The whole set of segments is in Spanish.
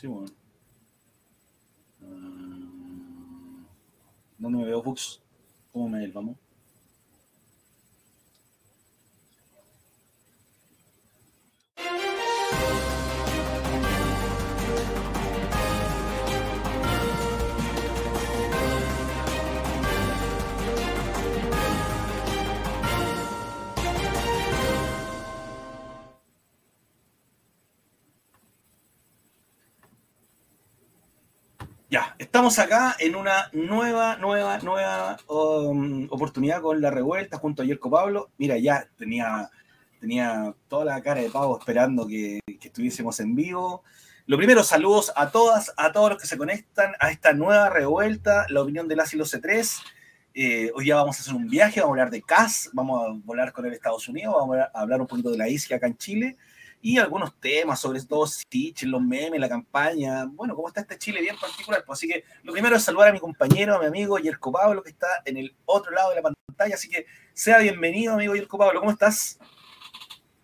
Sí, bueno. Ah, uh, ¿Dónde me veo, Fox? ¿Cómo me vamos? Estamos acá en una nueva, nueva, nueva um, oportunidad con la revuelta junto a Yerko Pablo. Mira, ya tenía, tenía toda la cara de pavo esperando que, estuviésemos en vivo. Lo primero, saludos a todas, a todos los que se conectan a esta nueva revuelta, la opinión del Asilo C3. Eh, hoy día vamos a hacer un viaje, vamos a hablar de CAS, vamos a volar con el Estados Unidos, vamos a hablar un poquito de la isla acá en Chile y algunos temas, sobre todo Stitch, los memes, la campaña. Bueno, cómo está este Chile bien particular. Pues, así que lo primero es saludar a mi compañero, a mi amigo Yerko Pablo, que está en el otro lado de la pantalla. Así que sea bienvenido, amigo Yerko Pablo. ¿Cómo estás?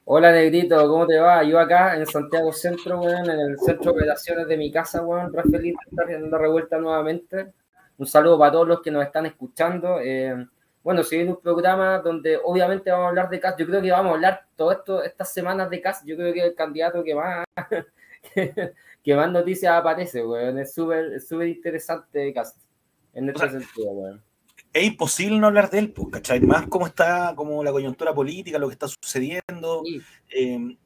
Hola, Negrito, ¿cómo te va? Yo acá en Santiago Centro, weón, en el centro de operaciones de mi casa, weón, re feliz de estar en revuelta nuevamente. Un saludo para todos los que nos están escuchando. Eh, bueno, si viene un programa donde obviamente vamos a hablar de CAS, yo creo que vamos a hablar todo esto, estas semanas de CAS, yo creo que el candidato que más, que, más noticias aparece, weón, es súper súper interesante CAS, en este sentido, weón. Es imposible no hablar de él, pues, ¿cachai? Más cómo está, como la coyuntura política, lo que está sucediendo. Sí. Eh,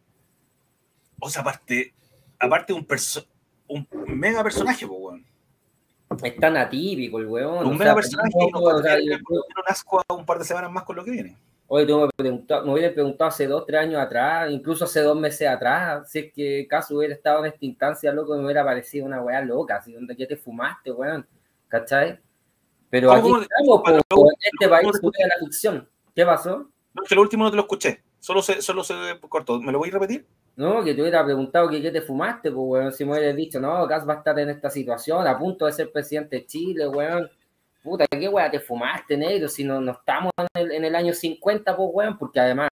o sea, aparte, aparte un, un mega personaje, pues, weón. Es tan atípico el weón. Un mega personaje y no o sea, yo, un asco a un par de semanas más con lo que viene. Oye, tú me, preguntado, me hubiera preguntado hace dos, tres años atrás, incluso hace dos meses atrás, si es que caso hubiera estado en esta instancia, loco, me hubiera parecido una weá loca, así donde ya te fumaste, weón, ¿cachai? Pero aquí estamos, en este país de la ficción. ¿Qué pasó? No, que lo último no te lo escuché, solo se, solo se cortó. ¿Me lo voy a repetir? No, que te hubiera preguntado que qué te fumaste, pues, weón. Si me hubieras dicho, no, Gas va a estar en esta situación, a punto de ser presidente de Chile, weón. Puta, ¿qué weón te fumaste, negro? Si no, no estamos en el, en el año 50, pues, weón, porque además,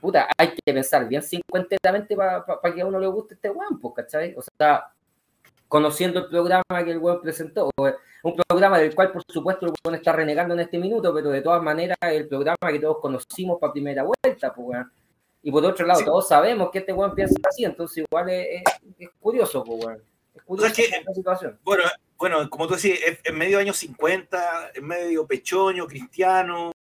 puta, hay que pensar bien cincuentetamente para pa, que a uno le guste este weón, pues, ¿cachai? O sea, conociendo el programa que el weón presentó, un programa del cual, por supuesto, el weón está renegando en este minuto, pero de todas maneras, el programa que todos conocimos para primera vuelta, pues, weón. Y por otro lado, sí. todos sabemos que este weón piensa así, entonces igual es, es, curioso, pues, weón. Es curioso que, esta situación. Bueno, bueno, como tú decís, es medio año 50, es medio pechoño, cristiano,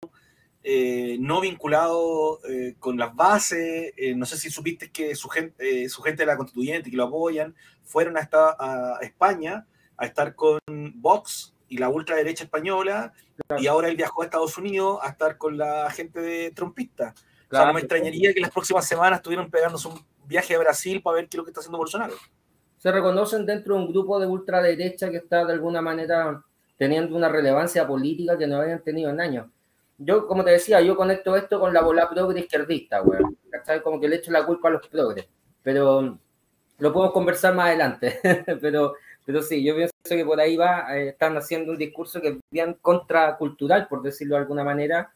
eh, no vinculado eh, con las bases. Eh, no sé si supiste que su gente, eh, su gente de la constituyente que lo apoyan fueron hasta a España a estar con Vox y la ultraderecha española, claro. y ahora él viajó a Estados Unidos a estar con la gente de Trumpista. Claro, o sea, no me extrañaría que las próximas semanas estuvieran pegándose un viaje a Brasil para ver qué es lo que está haciendo Bolsonaro. Se reconocen dentro de un grupo de ultraderecha que está de alguna manera teniendo una relevancia política que no habían tenido en años. Yo, como te decía, yo conecto esto con la bola progre izquierdista, güey. ¿Cachai? Como que le echo la culpa a los progres. Pero lo podemos conversar más adelante. pero, pero sí, yo pienso que por ahí va, eh, están haciendo un discurso que es bien contracultural, por decirlo de alguna manera,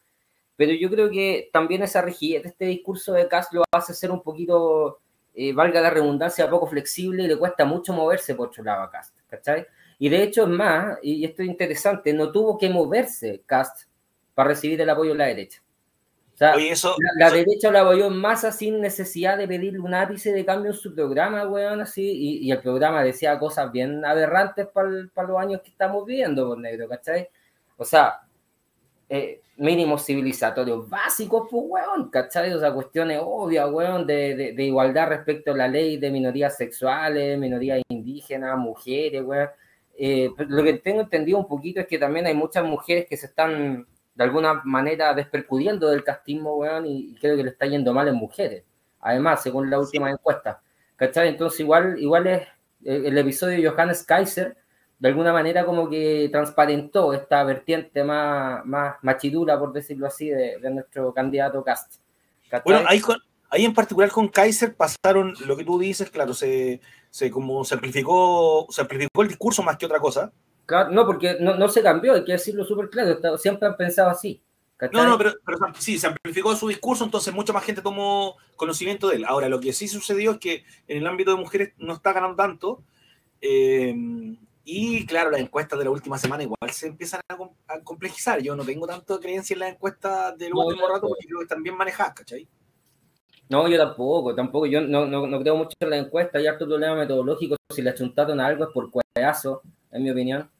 pero yo creo que también esa rigidez de este discurso de Kass lo hace ser un poquito, eh, valga la redundancia, poco flexible y le cuesta mucho moverse por otro lado a Cast, ¿cachai? Y de hecho es más, y esto es interesante, no tuvo que moverse Cast para recibir el apoyo de la derecha. O sea, Oye, eso, la, la eso... derecha lo apoyó en masa sin necesidad de pedirle un ápice de cambio en su programa, weón, así, y, y el programa decía cosas bien aberrantes para pa los años que estamos viviendo, por negro, ¿cachai? O sea, eh, mínimos civilizatorios básicos, pues, weón, ¿cachai? O sea, cuestiones obvias, weón, de, de, de, igualdad respecto a la ley de minorías sexuales, minorías indígenas, mujeres, weón. Eh, lo que tengo entendido un poquito es que también hay muchas mujeres que se están de alguna manera despercudiendo del castismo, weón, y creo que le está yendo mal en mujeres. Además, según la última sí. encuesta, ¿cachai? Entonces, igual, igual es eh, el episodio de Johannes Kaiser, de alguna manera como que transparentó esta vertiente más, más machidura, por decirlo así, de, de nuestro candidato Cast. Bueno, ahí, con, ahí en particular con Kaiser pasaron lo que tú dices, claro, se, se como el discurso más que otra cosa. Claro, no, porque no, no se cambió, hay que decirlo súper claro, siempre han pensado así. ¿cachai? No, no, pero, pero, sí, se amplificó su discurso, entonces mucha más gente tomó conocimiento de él. Ahora, lo que sí sucedió es que en el ámbito de mujeres no está ganando tanto, Eh, y claro, las encuestas de la última semana igual se empiezan a, complejizar. Yo no tengo tanto creencia en las encuestas del último rato porque creo que están bien manejadas, ¿cachai? No, yo tampoco, tampoco. Yo no, no, no creo mucho en las encuestas. Hay harto problema metodológico. Si le achuntaron a algo es por cuedazo, en mi opinión,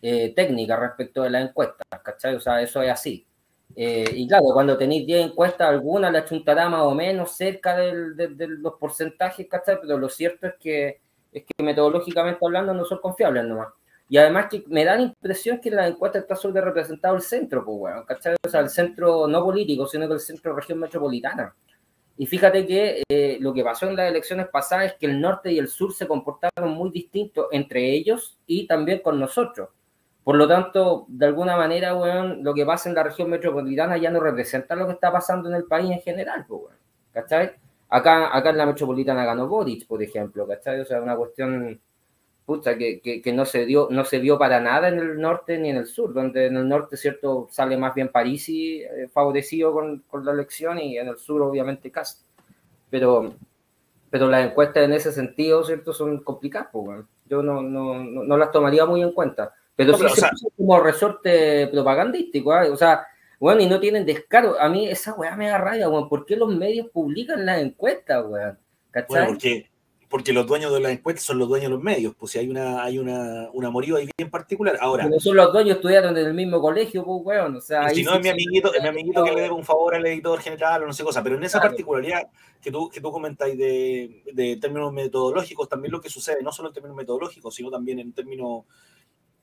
eh, técnica respecto de las encuestas, ¿cachai? O sea, eso es así. Eh, y claro, cuando tenéis 10 encuestas, alguna le achuntará más o menos cerca de, los porcentajes, ¿cachai? Pero lo cierto es que, es que metodológicamente hablando no son confiables nomás. Y además que me da la impresión que en la encuesta está sobre representado el centro, pues, bueno, ¿cachai? O sea, el centro no político, sino que el centro región metropolitana. Y fíjate que eh, lo que pasó en las elecciones pasadas es que el norte y el sur se comportaron muy distintos entre ellos y también con nosotros. Por lo tanto, de alguna manera, weón, lo que pasa en la región metropolitana ya no representa lo que está pasando en el país en general, pues, weón, ¿cachai? Acá, acá en la metropolitana ganó Boric, por ejemplo, ¿cachai? O sea, una cuestión puta, que, que, no, se dio, no se vio para nada en el norte ni en el sur, donde en el norte, ¿cierto? Sale más bien Parisi eh, favorecido con, con, la elección y en el sur, obviamente, Cast. Pero, pero las encuestas en ese sentido, ¿cierto? Son complicadas, pues, weón. Yo no, no, no, no las tomaría muy en cuenta. Pero sí como resorte propagandístico, ¿eh? o sea, bueno, y no tienen descaro. A mí esa weá me da rabia, weón. ¿Por qué los medios publican las encuestas, weón? ¿Cachai? Bueno, porque, porque los dueños de las encuestas son los dueños de los medios, pues si hay una, hay una, una ahí bien particular. Ahora. no son los dueños, estudiaron en el mismo colegio, pues weón. O sea, si no es mi amiguito, es mi amiguito que le debe un favor al editor general o no sé cosa. Pero en esa particularidad que tú, que tú comentáis de, de términos metodológicos, también lo que sucede, no solo en términos metodológicos, sino también en términos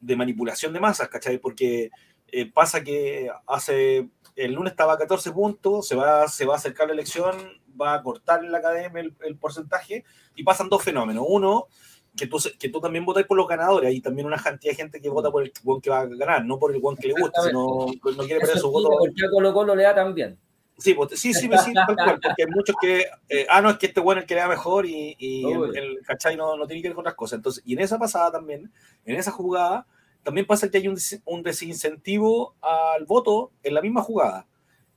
de manipulación de masas, ¿cachai? Porque eh, pasa que hace, el lunes estaba a 14 puntos, se va, se va a acercar la elección, va a cortar en la academia el, porcentaje y pasan dos fenómenos. Uno, que tú, que tú también votas por los ganadores, hay también una cantidad de gente que vota por el buen que va a ganar, no por el buen que le gusta, sino no quiere perder su voto. Porque a Colo Colo le da también. Sí, pues, sí, sí, sí, tal cual, porque hay muchos que, eh, ah, no, es que este bueno es el que le da mejor y, y el, el, ¿cachai? No, no tiene que ver con otras cosas. Entonces, y en esa pasada también, en esa jugada, también pasa que hay un, un desincentivo al voto en la misma jugada.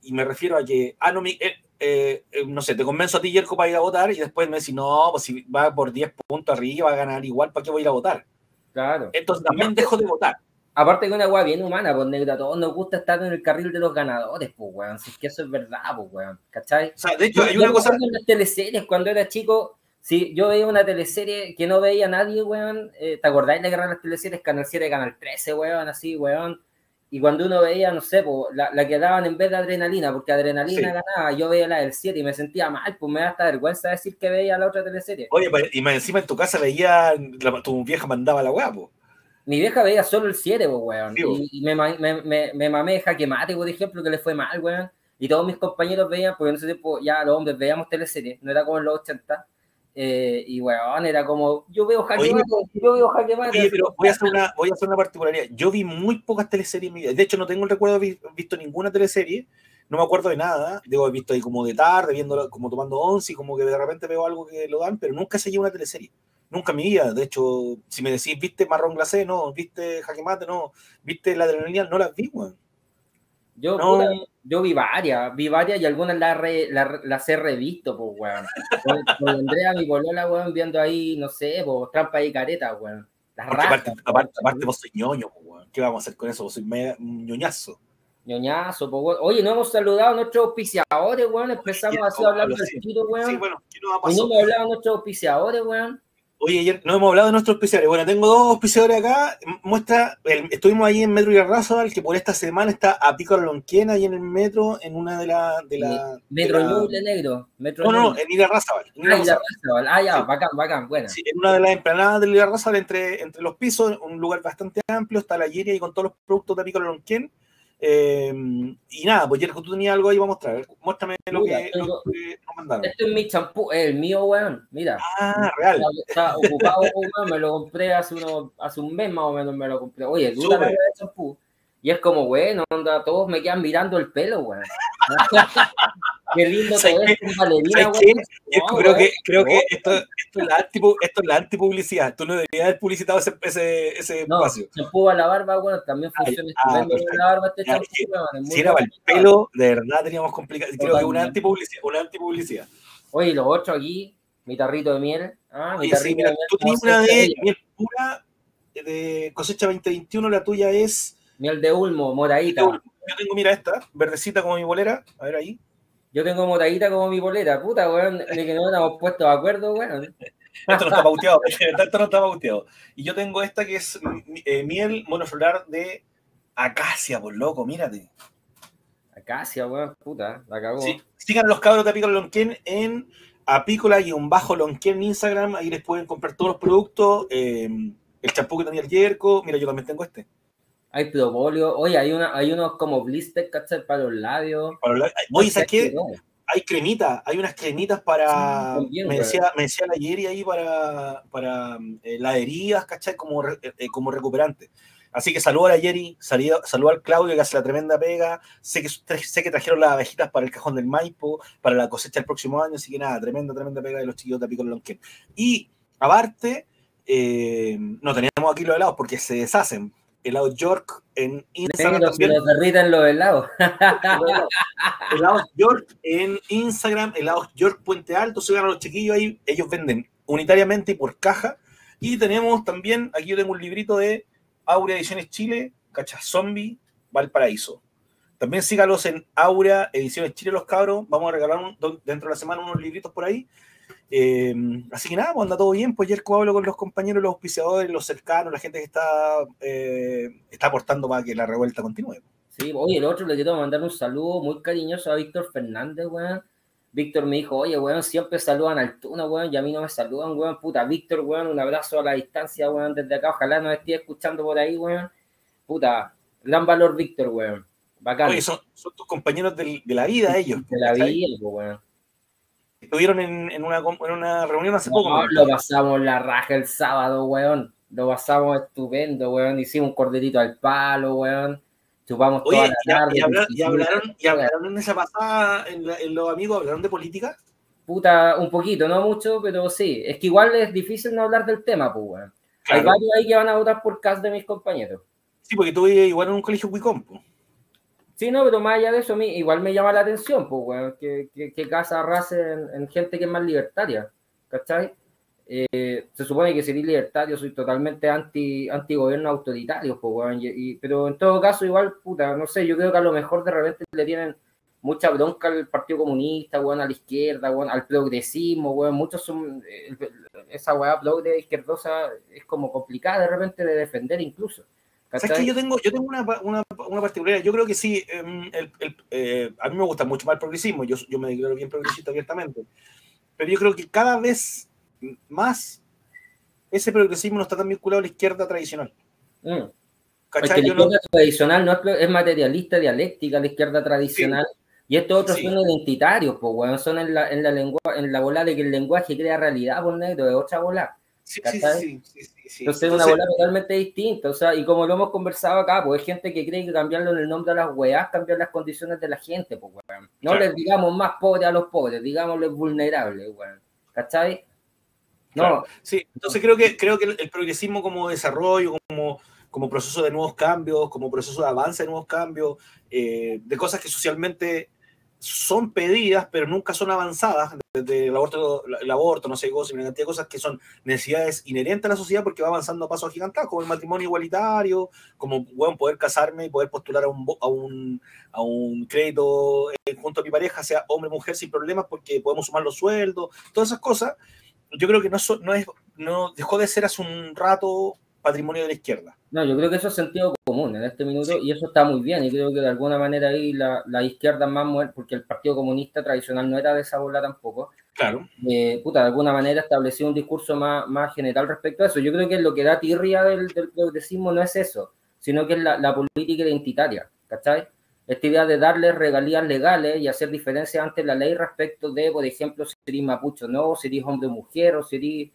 Y me refiero a que, ah, no, eh, eh, no sé, te convenzo a ti, Yerko, para ir a votar y después me decís, no, pues si va por 10 puntos arriba, va a ganar igual, ¿para qué voy a ir a votar? Claro. Entonces también dejo de votar. Aparte que una weá bien humana, pues negra, a todos nos gusta estar en el carril de los ganadores, pues weón. Si es que eso es verdad, pues weón. ¿Cachai? O sea, de hecho, hay una cosa. En las teleseries, cuando era chico, Sí, yo veía una teleserie que no veía nadie, weón. Eh, ¿Te acordáis de que eran las teleseries? Canal 7, Canal 13, weón, así, weón. Y cuando uno veía, no sé, pues, la, la, que daban en vez de adrenalina, porque adrenalina ganaba, yo veía la del 7 y me sentía mal, pues me da hasta vergüenza decir que veía la otra teleserie. Oye, y encima en tu casa veía, tu vieja mandaba la weá, pues. Mi vieja veía solo el 7, pues, weón. y, me, me, me, me mamé jaque mate, por ejemplo, que le fue mal, weón. Y todos mis compañeros veían, porque en ese tiempo ya los hombres veíamos teleseries, no era como en los 80 eh, y bueno, era como, yo veo Jaque Mate, yo veo Jaque Mate. Oye, pero voy a, hacer una, voy a hacer una particularidad. Yo vi muy pocas teleseries en mi vida. De hecho, no tengo el recuerdo de haber visto ninguna teleserie. No me acuerdo de nada. Debo haber visto ahí como de tarde, viendo, como tomando once y como que de repente veo algo que lo dan, pero nunca seguí una teleserie. Nunca en mi vida. De hecho, si me decís, ¿viste Marrón Glacé? No. ¿Viste Jaque Mate? No. ¿Viste La Adrenalina? No las vi, weón. Yo, yo vi varias, vi varias y algunas las, las he revisto, pues, weón. Con, Andrea, mi bolola, weón, viendo ahí, no sé, pues, trampa y careta, weón. Las aparte, aparte, aparte, vos sois ñoño, pues, weón. ¿Qué vamos a hacer con eso? Vos sois ñoñazo. Ñoñazo, pues, weón. Oye, no hemos saludado a nuestros auspiciadores, weón. Empezamos así a hablar del tiro, weón. Sí, bueno, ¿qué nos ha pasado? Y no hemos hablado a nuestros auspiciadores, weón. Oye, ayer no hemos hablado de nuestros auspiciadores. Bueno, tengo dos auspiciadores acá. Muestra, estuvimos ahí en Metro y Arrasal, que por esta semana está a Pico Lonquien ahí en el metro, en una de las. De la, metro Ñuble Negro. Metro no, no, no, en Irarrázaval. Ah, ah, ya, bacán, bacán, bueno. Sí, en una de las emplanadas del Irarrázaval, entre, entre los pisos, un lugar bastante amplio, está la Giria y con todos los productos de Pico Lonquien. Eh, y nada, pues Jerko, tú tenías algo ahí para mostrar. Muéstrame lo, que, lo que, nos mandaron. Este es mi champú, el mío, weón. Mira. Ah, real. Está, ocupado, weón. Me lo compré hace, uno, hace un mes más o menos. Me lo compré. Oye, dura la champú. Y es como, bueno, onda, todos me quedan mirando el pelo, weón. Qué lindo todo esto, Valerina, creo, que, creo que esto, esto, es la anti, esto es la antipublicidad. Tú no deberías haber publicitado ese, ese, ese no, espacio. Champú a la barba, bueno, también funciona ah, la barba este champú, Si era para el pelo, de verdad teníamos complicado. Creo que una antipublicidad, una antipublicidad. Oye, los otros aquí, Mi tarrito de miel. Ah, mi Oye, tarrito sí, mira, de miel. tú tienes una de miel pura de cosecha 2021, la tuya es. Miel de ulmo, moradita. Yo tengo, mira, esta, verdecita como mi bolera. A ver ahí. Yo tengo moradita como mi polera. Puta, weón, de que no nos hemos puesto de acuerdo, weón. Esto no está pauteado, esto no está pauteado. Y yo tengo esta que es eh, miel monoflorar de acacia, por loco, mírate. Acacia, weón, puta, la cagó. Sí, sigan los cabros de Apícola Lonquén en apícola-lonquén en Instagram. Ahí les pueden comprar todos los productos. eh, el champú que tenía el Yerko. Mira, yo también tengo este. Hay propóleo. Oye, hay, una, hay unos como blister, ¿cachai? Para los labios. Para Oye, ¿sabes qué? No, Hay cremitas, hay unas cremitas para. Sí, me, decía, me decía la Yeri ahí para, para eh, las heridas, ¿cachai? Como, re- eh, como recuperante. Así que saludo a la Yeri, saludo, saludo al Claudio que hace la tremenda pega. Sé que, sé que trajeron las abejitas para el cajón del Maipo, para la cosecha del próximo año. Así que nada, tremenda, tremenda pega de los chiquillos de Lonquén. Y aparte, eh, no tenemos aquí los helados porque se deshacen. Helado York en Instagram Negro, también. los derritan los helados. helados York en Instagram, helados York Puente Alto, sigan a los chiquillos ahí, ellos venden unitariamente y por caja. Y tenemos también, aquí yo tengo un librito de Aurea Ediciones Chile, Cacha Zombie, Valparaíso. También sígalos en Aurea Ediciones Chile, los cabros. Vamos a regalar un- dentro de la semana unos libritos por ahí. Eh, así que nada, pues anda todo bien. Pues ayer hablo con los compañeros, los auspiciadores, los cercanos, la gente que está, eh, está aportando para que la revuelta continúe. Sí, oye, el otro le quiero mandar un saludo muy cariñoso a Víctor Fernández, weón. Víctor me dijo, oye, weón, siempre saludan al Tuna, weón, y a mí no me saludan, weón, puta. Víctor, weón, un abrazo a la distancia, weón, desde acá. Ojalá nos esté escuchando por ahí, weón. Puta, gran valor, Víctor, weón. Bacán. Oye, son, son tus compañeros del- de la vida ellos. de la vida, pues, weón. Estuvieron en, en, una, en una reunión hace poco. No, lo pasamos la raja el sábado, weón. Lo pasamos estupendo, weón. Hicimos un corderito al palo, weón. Chupamos toda la ¿y, tarde. y hablaron, y hablaron en esa pasada, en, la- en los amigos, hablaron de política? Puta, un poquito, no mucho, pero sí. Es que igual es difícil no hablar del tema, pues, weón. Hay varios ahí que van a votar por CAS de mis compañeros. Sí, porque tú igual en un colegio Wicom. po. Sí, no, pero más allá de eso, a mí igual me llama la atención, pues, weón, que, que, que CAS arrase en, en gente que es más libertaria, ¿cachai? Eh, se supone que sería libertario, soy totalmente anti, anti gobierno autoritario, pues, weón, y- y- pero en todo caso, igual, puta, no sé, yo creo que a lo mejor de repente le tienen mucha bronca al Partido Comunista, weón, a la izquierda, weón, al progresismo, weón, muchos son, eh, esa weá progre izquierdosa es como complicada de repente de defender incluso. ¿Sabes que yo tengo, yo tengo una, una, una particularidad? Yo creo que sí, em, el- el- eh, a mí me gusta mucho más el progresismo, yo, yo me declaro bien progresista abiertamente, pero yo creo que cada vez más ese progresismo no está tan vinculado a la izquierda tradicional. Mm. Es ¿Cachai? que la Yo no- izquierda tradicional no es, es materialista, dialéctica, la izquierda tradicional. Y estos otros Sí. son identitarios, pues, weón, son en la, en la lengua, en la bola de que el lenguaje crea realidad, por negro, de otra bola. Sí, sí, sí, sí, sí, sí. Entonces es una bola totalmente distinta, o sea, y como lo hemos conversado acá, pues hay gente que cree que cambiarlo en el nombre a las weas, cambiar las condiciones de la gente, pues, weón. No Claro. les digamos más pobres a los pobres, digámosles vulnerables, weón. ¿Cachai? No, Claro. Sí, entonces creo que, creo que el, el progresismo como desarrollo, como, como proceso de nuevos cambios, como proceso de avance de nuevos cambios, eh, de cosas que socialmente son pedidas, pero nunca son avanzadas, desde el aborto, el aborto no sé, cosas, una cantidad de cosas que son necesidades inherentes a la sociedad porque va avanzando a pasos agigantados, como el matrimonio igualitario, como bueno, poder casarme y poder postular a un, a un, a un crédito eh, junto a mi pareja, sea hombre o mujer, sin problemas, porque podemos sumar los sueldos, todas esas cosas yo creo que no, no, es, no dejó de ser hace un rato patrimonio de la izquierda. No, yo creo que eso es sentido común en este minuto Sí. y eso está muy bien. Y creo que de alguna manera ahí la, la izquierda más muerta, porque el Partido Comunista tradicional no era de esa bola tampoco, Claro. eh, puta, de alguna manera estableció un discurso más, más general respecto a eso. Yo creo que lo que da tirria del, del progresismo no es eso, sino que es la, la política identitaria, ¿cachai? Esta idea de darle regalías legales y hacer diferencias ante la ley respecto de, por ejemplo, si eres mapucho o no, si eres hombre o mujer, o si eres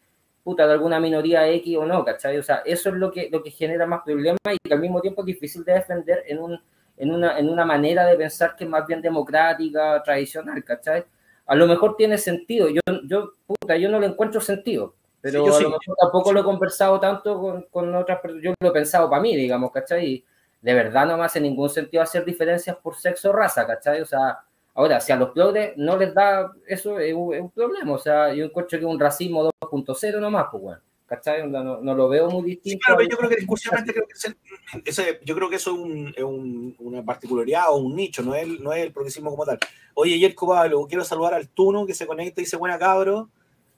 puta de alguna minoría X o no, ¿cachai? O sea, eso es lo que, lo que genera más problemas y que al mismo tiempo es difícil de defender en, un, en, una, en una manera de pensar que es más bien democrática, tradicional, ¿cachai? A lo mejor tiene sentido, yo, yo, puta, yo no le encuentro sentido, pero Sí, a sí. lo mejor tampoco lo he conversado tanto con, con otras personas, yo lo he pensado para mí, digamos, ¿cachai? Y de verdad no me hace ningún sentido hacer diferencias por sexo o raza, ¿cachai? O sea, Ahora, si a los progres no les da eso, es un, problema. O sea, yo encuentro que es un racismo 2.0 nomás, pues, bueno. ¿Cachai? No, no, lo veo muy distinto. Sí, pero yo creo que discursivamente creo que ese, yo creo que eso es, un, es un, una particularidad o un nicho, no es, el, no es el progresismo como tal. Oye, Yerko Pablo, quiero saludar al Tuno que se conecta y dice, buena cabro,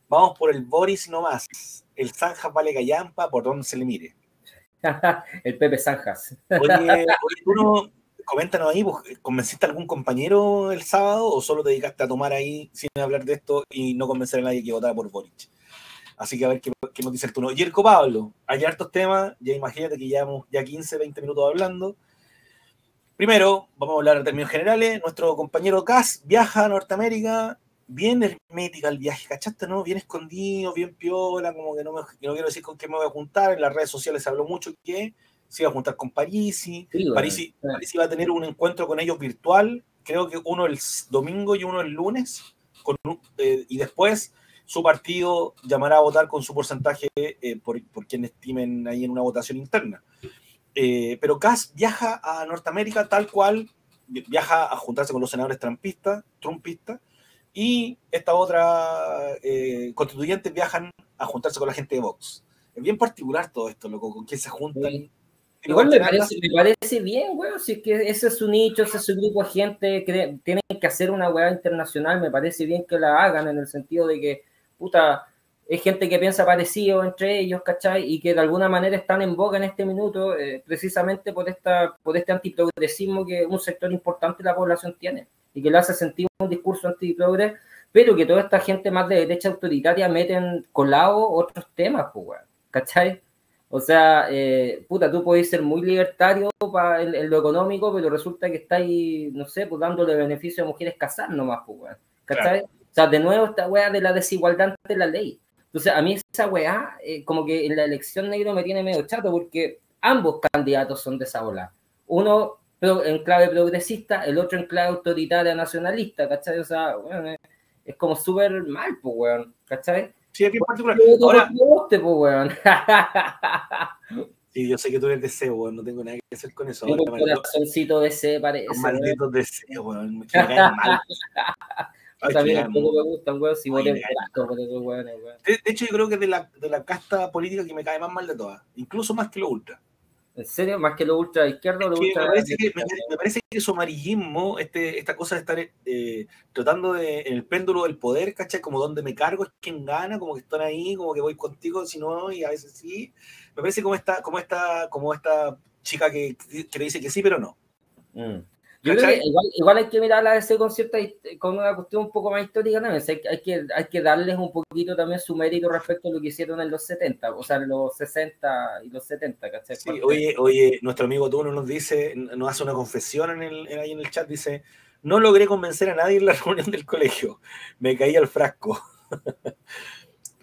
vamos por el Boris nomás. El Zanja vale callampa por donde se le mire. el Pepe Zanjas. oye, oye, Tuno, coméntanos ahí, ¿convenciste a algún compañero el sábado o solo te dedicaste a tomar ahí sin hablar de esto y no convencer a nadie que votara por Boric? Así que a ver qué, nos dice el turno. Yerko Pablo, hay hartos temas, ya imagínate que llevamos ya 15, 20 minutos hablando. Primero, vamos a hablar en términos generales. Nuestro compañero Cas viaja a Norteamérica, bien hermética el viaje, ¿cachaste? ¿No? Bien escondido, bien piola, como que no, me, no quiero decir con qué me voy a juntar. En las redes sociales se habló mucho que se iba a juntar con Parisi. Parisi, Parisi, va a tener un encuentro con ellos virtual, creo que uno el domingo y uno el lunes, con, eh, y después su partido llamará a votar con su porcentaje eh, por, por quien estimen ahí en una votación interna. Eh, pero Kass viaja a Norteamérica tal cual, viaja a juntarse con los senadores trumpistas, trumpistas y esta otra eh, constituyentes viajan a juntarse con la gente de Vox. Es bien particular todo esto, loco, con quién se juntan. Igual me parece, me parece, bien, weón, si es que ese es su nicho, ese es su grupo de gente, que tienen que hacer una weá internacional, me parece bien que la hagan en el sentido de que puta, es gente que piensa parecido entre ellos, ¿cachai? Y que de alguna manera están en boca en este minuto eh, precisamente por, esta, por este antiprogresismo que un sector importante de la población tiene y que le hace sentir un discurso antiprogres, pero que toda esta gente más de derecha autoritaria meten colado otros temas, pues, ¿cachai? O sea, eh, puta, tú puedes ser muy libertario para en, lo económico, pero resulta que estáis, no sé, pues dándole beneficio a mujeres casar nomás, pues, ¿cachai? O sea, de nuevo esta weá de la desigualdad de la ley. Entonces, a mí esa weá, eh, como que en la elección negro me tiene medio chato porque ambos candidatos son de esa ola. Uno en clave progresista, el otro en clave autoritaria nacionalista, ¿cachai? O sea, weón, es, como súper mal, pues, weón, ¿cachai? Sí, aquí en particular. Ahora, weón. Sí, yo sé que tú eres deseo, weón, no tengo nada que hacer con eso. Un corazoncito de C parece. Malditos deseos, weón, me caen mal. también tampoco me gustan, weón, si voy De, hecho, yo creo que es de la, de la casta política que me cae más mal de todas, incluso más que lo ultra. ¿En serio? ¿Más que lo ultra izquierdo o lo ultra me, parece que, me, parece que su amarillismo, este, esta cosa de estar eh, tratando de, en el péndulo del poder, ¿cachai? Como donde me cargo es quien gana, como que están ahí, como que voy contigo, si no, y a veces sí. Me parece como esta, como esta, como esta chica que, que le dice que sí, pero no. Mm. Yo creo que igual, hay que mirarla a ese concierto con una cuestión un poco más histórica también. hay, que, hay que darles un poquito también su mérito respecto a lo que hicieron en los 70, o sea, en los 60 y los 70, ¿cachai? Sí, oye, oye, nuestro amigo Tuno nos dice, nos hace una confesión en el, ahí en el chat, dice, no logré convencer a nadie en la reunión del colegio, me caí al frasco.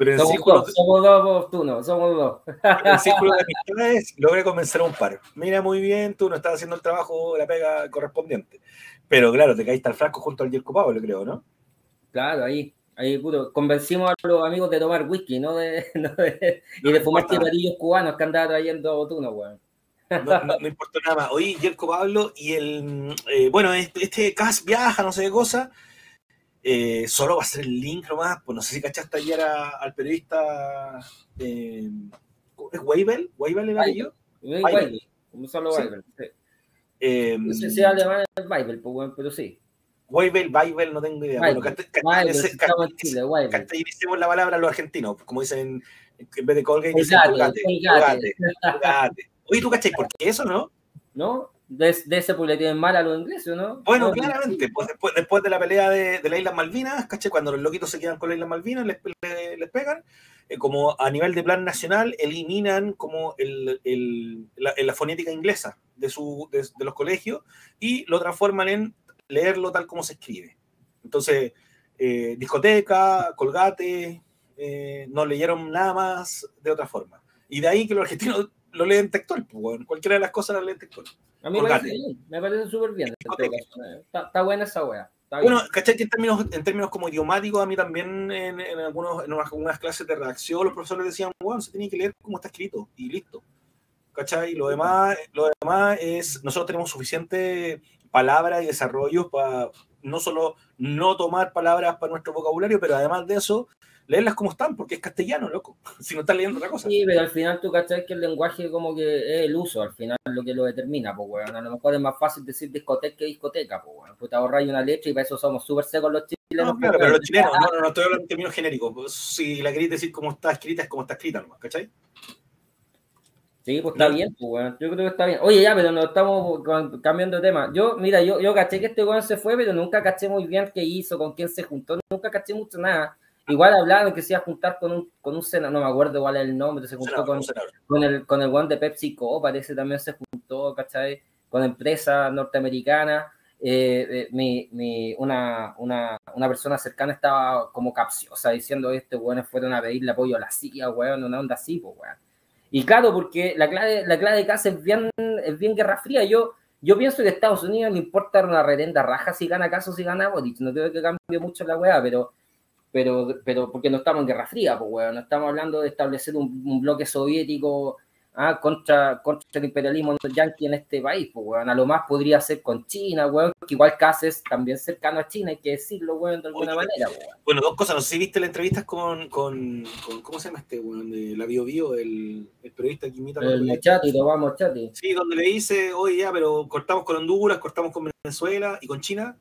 Pero en somos, dos, somos dos, tú no, somos dos. En círculo de amistades logré convencer a un par. Mira, muy bien, tú no estás haciendo el trabajo, la pega correspondiente. Pero claro, te caíste al frasco junto al Yerko Pablo, creo, ¿no? Claro, ahí, ahí puro, convencimos a los amigos de tomar whisky, ¿no? De, no de, y de fumar cigarrillos cubanos que andaba trayendo tú, no, weón. No, no, importa nada más. Oye, Yerko Pablo y el. Eh, bueno, este, este CAS viaja, no sé qué cosa eh, solo va a ser el link nomás, pues no sé si cachaste ayer al periodista eh, ¿es Weibel? ¿Weibel era yo? Weibel, solo Weibel, sí. Eh, no sé si alemán es Weibel, pues pero sí. Weibel, Weibel, no tengo idea. Weibel, bueno, la palabra a los argentinos, como dicen en vez de Colgate, dicen Colgate. Colgate. Oye, ¿tú cachai por qué eso, no? No, de, de ese tienen mal a los ingleses, ¿no? Bueno, claramente, pues después, después de la pelea de, de las Islas Malvinas, ¿caché? Cuando los loquitos se quedan con las Islas Malvinas, les, les, pegan, eh, como a nivel de plan nacional, eliminan como el, el, la, la, fonética inglesa de, su, de, de, los colegios y lo transforman en leerlo tal como se escribe. Entonces, eh, discoteca, colgate, eh, no leyeron nada más de otra forma. Y de ahí que los argentinos lo leen textual, pues, cualquiera de las cosas lo leen textual. A mí me parece, me parece súper bien. Está, está, buena esa wea. Bueno, ¿cachai? Que en términos, en términos como idiomáticos, a mí también en, en, algunos, en algunas clases de redacción los profesores decían, bueno, se tiene que leer como está escrito y listo. ¿Cachai? Lo demás, lo demás es, nosotros tenemos suficiente palabra y desarrollo para no solo no tomar palabras para nuestro vocabulario, pero además de eso, leerlas como están, porque es castellano, loco. Si no estás leyendo otra cosa. Sí, pero al final tú cachas que el lenguaje como que es el uso, al final lo que lo determina, pues weón. A lo mejor es más fácil decir discoteca que discoteca, pues weón. Pues te ahorras una letra y para eso somos súper secos los chilenos. No, claro, pero los chilenos, no, no, no estoy hablando en términos genéricos. Pues, si la queréis decir como está escrita, es como está escrita nomás, ¿cachai? Sí, pues está bien, pues, weón. Yo creo que está bien. Oye, ya, pero nos estamos cambiando de tema. Yo, mira, yo, yo caché que este weón se fue, pero nunca caché muy bien qué hizo, con quién se juntó. Nunca caché mucho nada. Igual hablaba que se iba a juntar con un, con un senador, no me acuerdo cuál es el nombre, se juntó con, con, el con el one de PepsiCo, parece también se juntó, ¿cachai? Con empresa norteamericana. Eh, eh, mi, mi, una, una, una, persona cercana estaba como capciosa diciendo este weones fueron a pedirle apoyo a la CIA, weón, una onda así, pues, weón. Y claro, porque la clave, la clave de casa es bien, es bien guerra fría. Yo, yo pienso que a Estados Unidos no importa una retenda raja si gana caso si gana Boric. No creo que cambie mucho la weá, pero pero, pero porque no estamos en Guerra Fría, pues, weón, no estamos hablando de establecer un, bloque soviético ah, contra, contra el imperialismo yanqui en este país, pues, weón, a lo más podría ser con China, weón, que igual casi es también cercano a China, hay que decirlo, weón, de alguna manera, weón. Bueno, dos cosas, no sé si viste la entrevista con, con, con, ¿cómo se llama este, weón, de la Bio Bio, el, el periodista que imita El Mochati, vamos Mochati. Sí, donde le dice, oye, ya, pero cortamos con Honduras, cortamos con Venezuela y con China,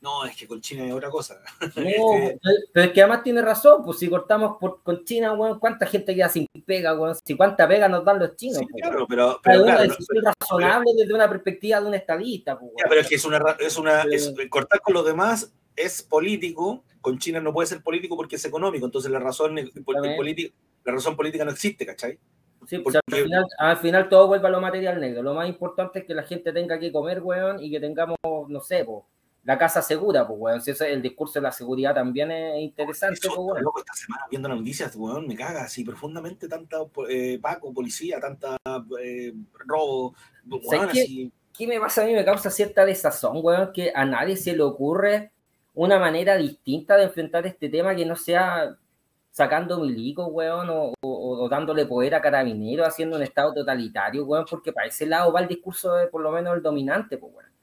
no, es que con China es otra cosa. No, pero es que además tiene razón, pues si cortamos por, con China, weón, ¿cuánta gente queda sin pega, weón? Si cuánta pega nos dan los chinos. Sí, claro, pero, pero claro, es razonable desde una perspectiva de un estadista. Pues, pero es que es una, es una es, cortar con los demás es político, con China no puede ser político porque es económico, entonces la razón política, la razón política no existe, ¿cachai? Sí, porque, al, final, al final todo vuelve a lo material negro. Lo más importante es que la gente tenga que comer, weón, y que tengamos, no sé, pues la casa segura, pues, weón. Si el discurso de la seguridad también es interesante, pues, weón. Loco, esta semana viendo las noticias, weón, me caga así profundamente tanta eh, Paco, policía, tanta eh, robo, weón, así. ¿Qué me pasa a mí? Me causa cierta desazón, weón, que a nadie se le ocurre una manera distinta de enfrentar este tema que no sea sacando milicos, weón, o, o, dándole poder a carabineros, haciendo un estado totalitario, weón, porque para ese lado va el discurso de por lo menos el dominante, pues, weón.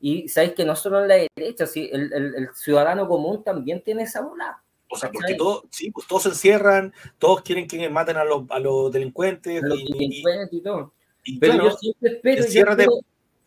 Y sabéis que no solo en la derecha, sí, el, el, ciudadano común también tiene esa bola. O sea, porque todo, sí, pues todos se encierran, todos quieren que maten a los, a los delincuentes. A los y, delincuentes y, todo. Y Pero yo siempre espero. Enciérrate,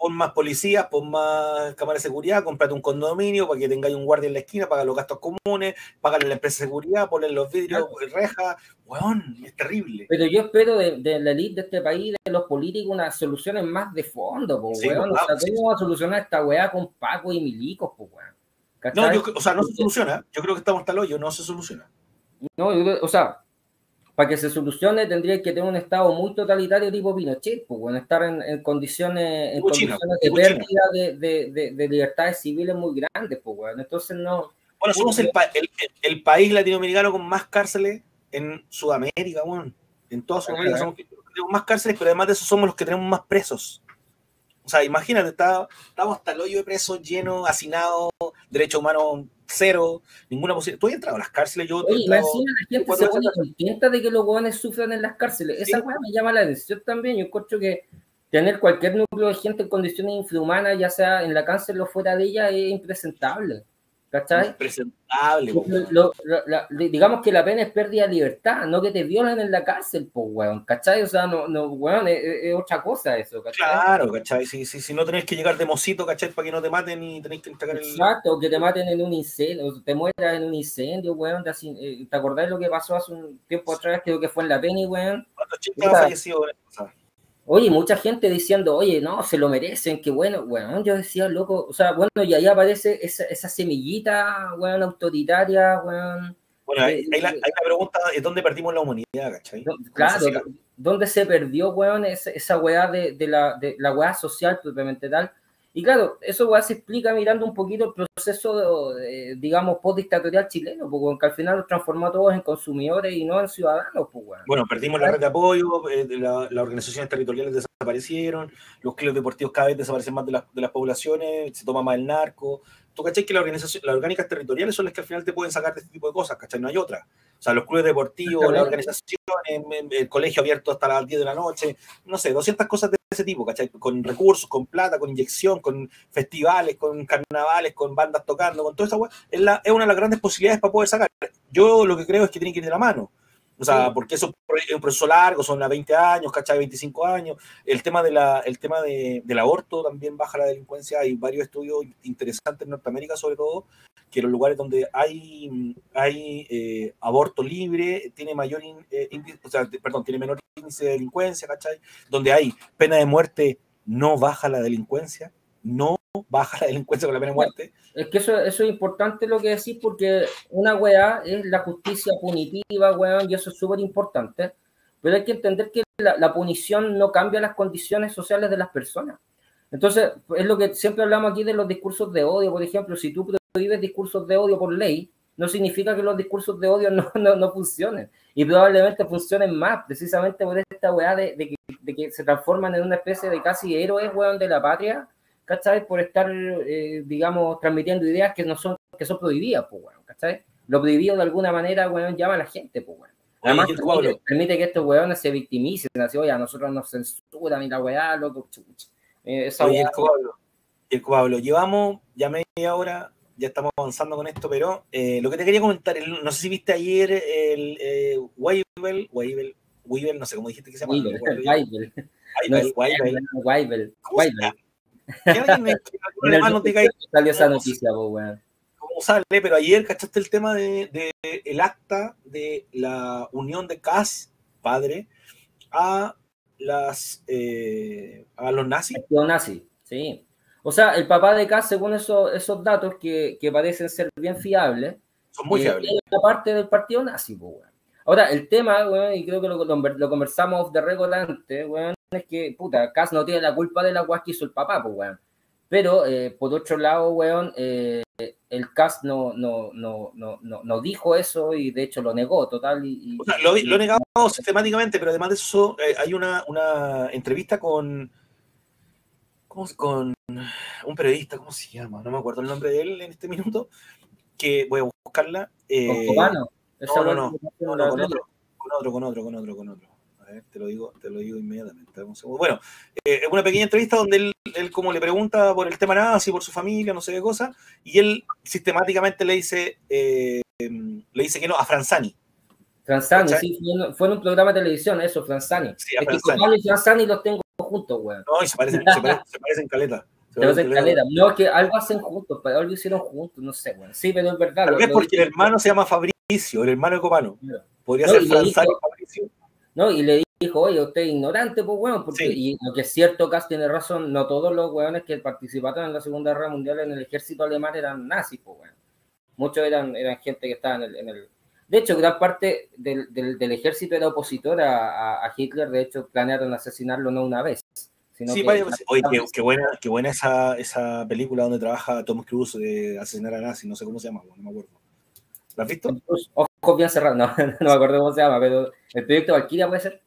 pon más policías, pon más cámaras de seguridad, comprate un condominio para que tengáis un guardia en la esquina, paga los gastos comunes, paga la empresa de seguridad, ponle los vidrios, rejas, weón, es terrible. Pero yo espero de, de, la elite de este país, de los políticos, unas soluciones más de fondo, po, weón. o sea, ¿cómo vamos a solucionar esta weá con Paco y Milicos, po, weón? No, yo, o sea, no se soluciona. Yo creo que estamos hasta el hoyo, no se soluciona. No, yo, o sea, para que se solucione tendría que tener un estado muy totalitario tipo Pinochet, pues bueno, estar en, condiciones, en condiciones de pérdida de, de, libertades civiles muy grandes, pues bueno, entonces no... Bueno, somos el, el, el, país latinoamericano con más cárceles en Sudamérica, bueno, en toda Sudamérica somos tenemos más cárceles, pero además de eso somos los que tenemos más presos. O sea, imagínate, está, estamos hasta el hoyo de presos lleno, hacinado, derechos humanos cero, ninguna posibilidad. Tú has entrado a las cárceles, yo. Oye, la gente se pone contenta de que los jóvenes sufran en las cárceles. Esa cosa me llama la atención también. Yo encuentro que tener cualquier núcleo de gente en condiciones infrahumanas, ya sea en la cárcel o fuera de ella, es impresentable. ¿Cachai? Presentable. digamos que la pena es pérdida de libertad, no que te violen en la cárcel, pues, weón. ¿Cachai? O sea, no, no weón, es, otra cosa eso, ¿cachai? Claro, ¿cachai? Si, si, si no tenés que llegar de mocito, ¿cachai? Para que no te maten y tenés que entregar el. Exacto, que te maten en un incendio, te mueras en un incendio, weón. Eh, ¿Te acordás lo que pasó hace un tiempo atrás? Creo que fue en la pena, weón. ¿Cuántos chicos han fallecido Oye, mucha gente diciendo, oye, no, se lo merecen, qué bueno, bueno, yo decía, loco, o sea, bueno, y ahí aparece esa, esa semillita, weón, autoritaria, weón. Bueno, hay, hay, la, pregunta, ¿es dónde perdimos la humanidad, cachai? Claro, ¿dónde se perdió, weón, esa, esa weá de, de, la, de la weá social propiamente tal? Y claro, eso se explica mirando un poquito el proceso, de, digamos, post-dictatorial chileno, porque al final los transformó todos en consumidores y no en ciudadanos. Pues, bueno. perdimos la red de apoyo, eh, las organizaciones territoriales desaparecieron, los clubes deportivos cada vez desaparecen más de, de las poblaciones, se toma más el narco. ¿Tú cachai que la organización, las orgánicas territoriales son las que al final te pueden sacar de este tipo de cosas, cachai? No hay otra. O sea, los clubes deportivos, las organizaciones, el colegio abierto hasta las 10 de la noche, no sé, 200 cosas de ese tipo, ¿cachai? Con recursos, con plata, con inyección, con festivales, con carnavales, con bandas tocando, con toda esa weá, es, la- es una de las grandes posibilidades para poder sacar. Yo lo que creo es que tiene que ir de la mano. O sea, Sí. porque eso es un proceso largo, son a 20 años, ¿cachai? 25 años. El tema, de la, el tema de, del aborto también baja la delincuencia. Hay varios estudios interesantes en Norteamérica, sobre todo, que los lugares donde hay, hay eh, aborto libre tiene mayor, in- eh, o sea, perdón, tiene menor índice de delincuencia, ¿cachai? Donde hay pena de muerte, no baja la delincuencia, no baja la delincuencia con la pena de muerte. Es que eso, eso es importante lo que decís, porque una weá es la justicia punitiva, weón, y eso es súper importante. Pero hay que entender que la, la punición no cambia las condiciones sociales de las personas. Entonces, es lo que siempre hablamos aquí de los discursos de odio. Por ejemplo, si tú prohíbes discursos de odio por ley, no significa que los discursos de odio no, no, no funcionen. Y probablemente funcionen más, precisamente por esta weá de, de que, de que se transforman en una especie de casi héroes, weón, de la patria, ¿cachai? Por estar, eh, digamos, transmitiendo ideas que no son, que son prohibidas, pues, weón, ¿cachai? Lo prohibido de alguna manera, weón, llama a la gente, pues, weón. Además, permite, que estos weones se victimicen, así, oye, a nosotros nos censuran y la weá, loco, chucha. Eh, esa Oye, weá, el Pablo, el Pablo, llevamos ya media hora, ya estamos avanzando con esto, pero eh, lo que te quería comentar, el- no sé si viste ayer el eh, Weibel, Weibel, Weibel, no sé cómo dijiste que se llama. Weibel. Weibel, Weibel, Weibel. Weibel, ¿Cómo se Weibel. Que alguien me- diga ahí salió esa noticia, pues, weón. cómo sale, pero ayer cachaste el tema de, de el acta de la unión de Kass, padre, a las eh, a los nazis. Partido nazi, sí. O sea, el papá de Kass, según esos, esos datos que, que parecen ser bien fiables, Son muy eh, fiables. es parte del partido nazi, pues, weón. Ahora, el tema, weón, y creo que lo, lo, lo conversamos off the record antes, weón, es que, puta, Kass no tiene la culpa de la guas que hizo el papá, pues, weón. Pero, eh, por otro lado, weón, eh, el Kass no, no, no, no, no, no dijo eso y de hecho lo negó total. Y, y- O sea, lo, lo he negado sistemáticamente, pero además de eso, eh, hay una, una entrevista con, ¿cómo se- con un periodista, ¿cómo se llama? No me acuerdo el nombre de él en este minuto, que voy a buscarla. con Copano. No, no, con otro, con otro, con otro, con otro, con otro. A ver, te lo digo, te lo digo inmediatamente. dame un segundo. Bueno, eh, es una pequeña entrevista donde él, él como le pregunta por el tema nazi, por su familia, no sé qué cosa, y él sistemáticamente le dice, eh, le dice que no a Franzani. Franzani, ¿Cachai? sí, fue en, fue en un programa de televisión, eso, Franzani. Sí, a es que Franzani. Franzani los tengo juntos, weón. No, y se parecen, se parecen, se parecen caleta. No, es que algo hacen juntos, pero algo hicieron juntos, no sé, weón. Sí, pero es verdad. Tal vez porque el hermano se llama Fabricio, el hermano de Copano. Podría No, ser Franzani Fabricio. No, y le dijo, oye, usted es ignorante, pues, weón, porque, Sí. y lo que es cierto, Cass tiene razón, no todos los weones que participaron en la Segunda Guerra Mundial en el ejército alemán eran nazis, pues, weón. Muchos eran, eran gente que estaba en el, en el- De hecho, gran parte del, del, del ejército era opositora a, a Hitler, de hecho, planearon asesinarlo no una vez. Sino Sí, que- vaya, pues, oye, qué, qué buena, qué buena esa, esa película donde trabaja Tom Cruise de asesinar a nazis, no sé cómo se llama, no me acuerdo. ¿La has visto? Bien cerrados, no, no me acuerdo cómo se llama, pero el proyecto Valkyria puede ser.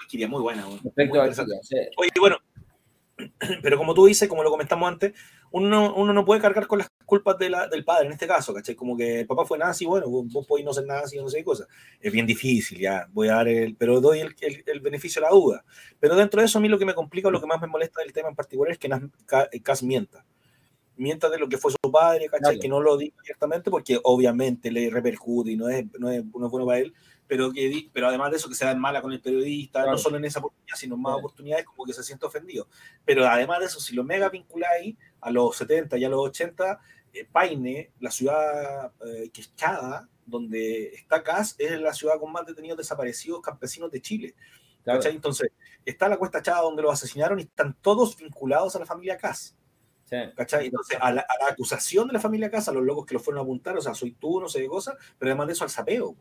Valkyria, muy buena. muy El proyecto. Valkyria, sí. Oye, bueno, pero como tú dices, como lo comentamos antes, uno, uno no puede cargar con las culpas de la- del padre en este caso, ¿cachai? Como que el papá fue nazi, bueno, vos, vos podés no ser nazi no sé qué cosa. Es bien difícil, ya, voy a dar el, pero doy el, el- el beneficio de la duda. Pero dentro de eso, a mí lo que me complica, lo que más me molesta del tema en particular es que Ca- Cas mienta. Mienta de lo que fue su padre, ¿cachai? Claro. Que no lo diga abiertamente porque obviamente le repercute y no es, no es, no es bueno para él, pero, que, pero además de eso que se dan mala con el periodista, Claro. no solo en esa oportunidad, sino en más Claro. oportunidades, como que se siente ofendido. Pero además de eso, si lo mega vinculáis a los 70 y a los 80, eh, Paine, la ciudad eh, quechada, donde está Cas, es la ciudad con más detenidos desaparecidos campesinos de Chile. Entonces, está la Cuesta Chada donde los asesinaron y están todos vinculados a la familia Cas. Sí. ¿Cachai? Entonces, a la, a la acusación de la familia Casa, a los locos que lo fueron a apuntar, o sea, soy tú, no sé qué cosa, pero además de eso al sapeo.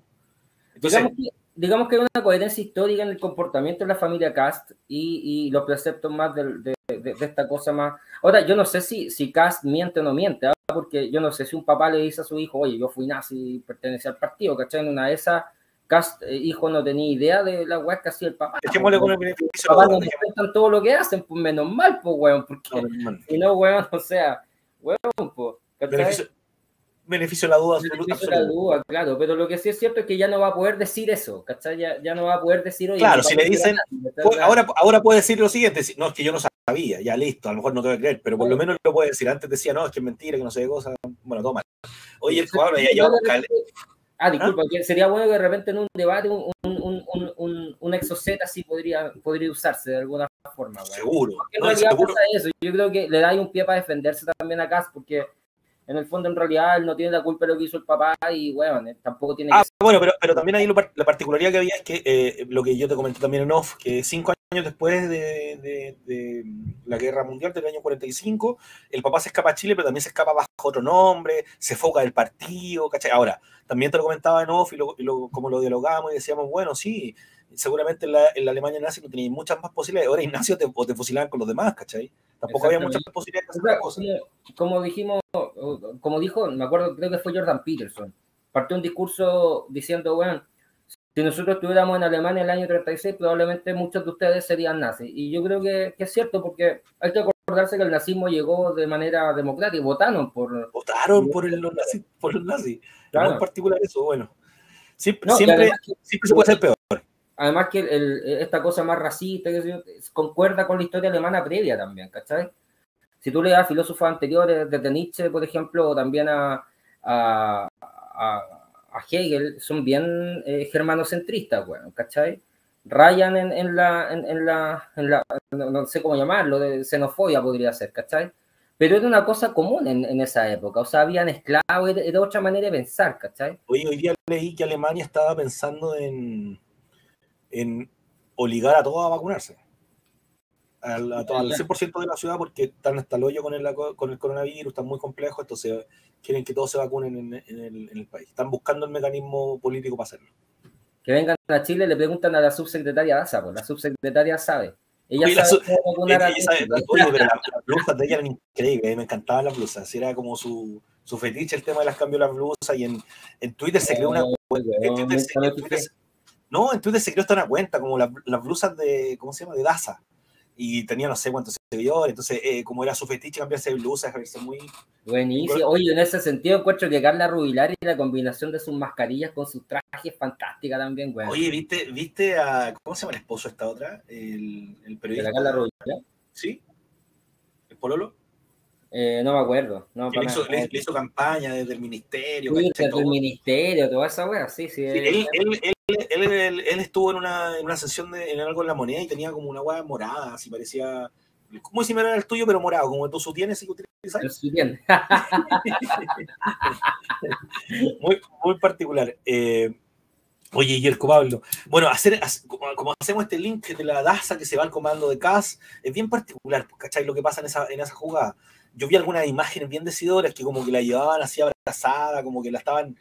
Entonces, digamos, que, digamos que hay una coherencia histórica en el comportamiento de la familia Cast y, y los preceptos más del- de, de- de esta cosa más. Ahora, yo no sé si, si Cast miente o no miente, ¿ah? porque yo no sé si un papá le dice a su hijo, oye, yo fui nazi y pertenecía al partido, ¿cachai? En una de esas, Cast, eh, hijo, no tenía idea de la weá que hacía el papá. dejémosle con el beneficio duda, no cuentan todo lo que hacen, pues menos mal, pues, weón, porque no, si no, weón, o sea, weón, pues. Beneficio- beneficio la duda. Beneficio de la duda, claro, pero lo que sí es cierto es que ya no va a poder decir eso, ¿cachai? Ya, ya no va a poder decir, oye, Claro, si le dicen, ahora, ahora puede decir lo siguiente, no, es que yo no sabía, ya listo, a lo mejor no te voy a creer, pero por lo menos lo puede decir. Antes decía, no, es que es mentira, que no sé qué cosa, bueno, toma. Oye, el cuadro ya lleva Ah, disculpa, sería bueno que de repente en un debate un, un, un, un exocet así podría, podría usarse de alguna forma. Seguro. en realidad pasa eso. Yo creo que le da un pie para defenderse también a Cass, porque en el fondo en realidad él no tiene la culpa de lo que hizo el papá y bueno, tampoco tiene ah, bueno, pero, pero también ahí la particularidad que había es que eh, lo que yo te comenté también en off, que cinco años después de, de, la guerra mundial del año 45, el papá se escapa a Chile, pero también se escapa bajo otro nombre, se foca del partido, ¿cachai? Ahora, también te lo comentaba en off y, lo, como lo dialogamos y decíamos, bueno, sí, seguramente en la, en la Alemania nazi no tenías muchas más posibilidades. Ahora Ignacio te, o te fusilaban con los demás, ¿cachai? Tampoco había muchas posibilidades de hacer cosas. Como dijimos, como dijo, me acuerdo, creo que fue Jordan Peterson, partió un discurso diciendo, bueno, si nosotros estuviéramos en Alemania en el año 36, probablemente muchos de ustedes serían nazis. Y yo creo que, que es cierto, porque hay que acordarse que el nazismo llegó de manera democrática, votaron por... Por, el, los nazis, por los nazis. Claro. en particular eso, bueno. Siempre, siempre, siempre se puede ser peor además que esta cosa más racista concuerda con la historia alemana previa también, ¿cachai? Si tú leas filósofos anteriores, desde Nietzsche, por ejemplo, o también a, a, Hegel, son bien eh, germanocentristas, bueno, ¿cachai? Rayan en, la, en, la, en la, no, sé cómo llamarlo, de xenofobia podría ser, ¿cachai? Pero era una cosa común en, esa época, o sea, habían esclavos, era, era otra manera de pensar, ¿cachai? Hoy, hoy día leí que Alemania estaba pensando en, en obligar a todos a vacunarse. Al, al 100% de la ciudad porque están hasta el hoyo con el, con el coronavirus, están muy complejos, entonces quieren que todos se vacunen en, el, en el, país. Están buscando el mecanismo político para hacerlo. Que vengan a Chile, le preguntan a la subsecretaria Daza, pues la subsecretaria sabe. Ella sabe cómo a pero las blusas de ella eran increíbles, me encantaban las blusas, era como su, su fetiche el tema de las cambios de las blusas y en, en Twitter se creó una... No, en Twitter se creó hasta una cuenta, como las blusas de, ¿cómo se llama? De Daza. Y tenía no sé cuántos seguidores, entonces eh, como era su fetiche cambiarse de blusa, verse muy... Buenísimo. Oye, en ese sentido encuentro que Carla Rubilar y la combinación de sus mascarillas con sus trajes es fantástica también, güey. Oye, ¿viste, ¿viste a... ¿Cómo se llama el esposo de esta otra? El, el periodista. ¿De la Carla Rubilar? Sí. ¿El Pololo? Eh, no me acuerdo. No, le, hizo, le, hizo, campaña desde el ministerio. Sí, desde el ministerio, toda esa wea, sí, sí. él, él, él, él, estuvo en una, en una sesión de, en algo en la moneda y tenía como una wea morada, así parecía. Como si me era el tuyo, pero morado, como tú tienes y utilizas. muy, muy particular. Eh, oye, Yerko Pablo. Bueno, hacer, como hacemos este link de la DASA que se va al comando de CAS, es bien particular, ¿cachai? Lo que pasa en esa, en esa jugada. Yo vi algunas imágenes bien decidoras que como que la llevaban así abrazada, como que la estaban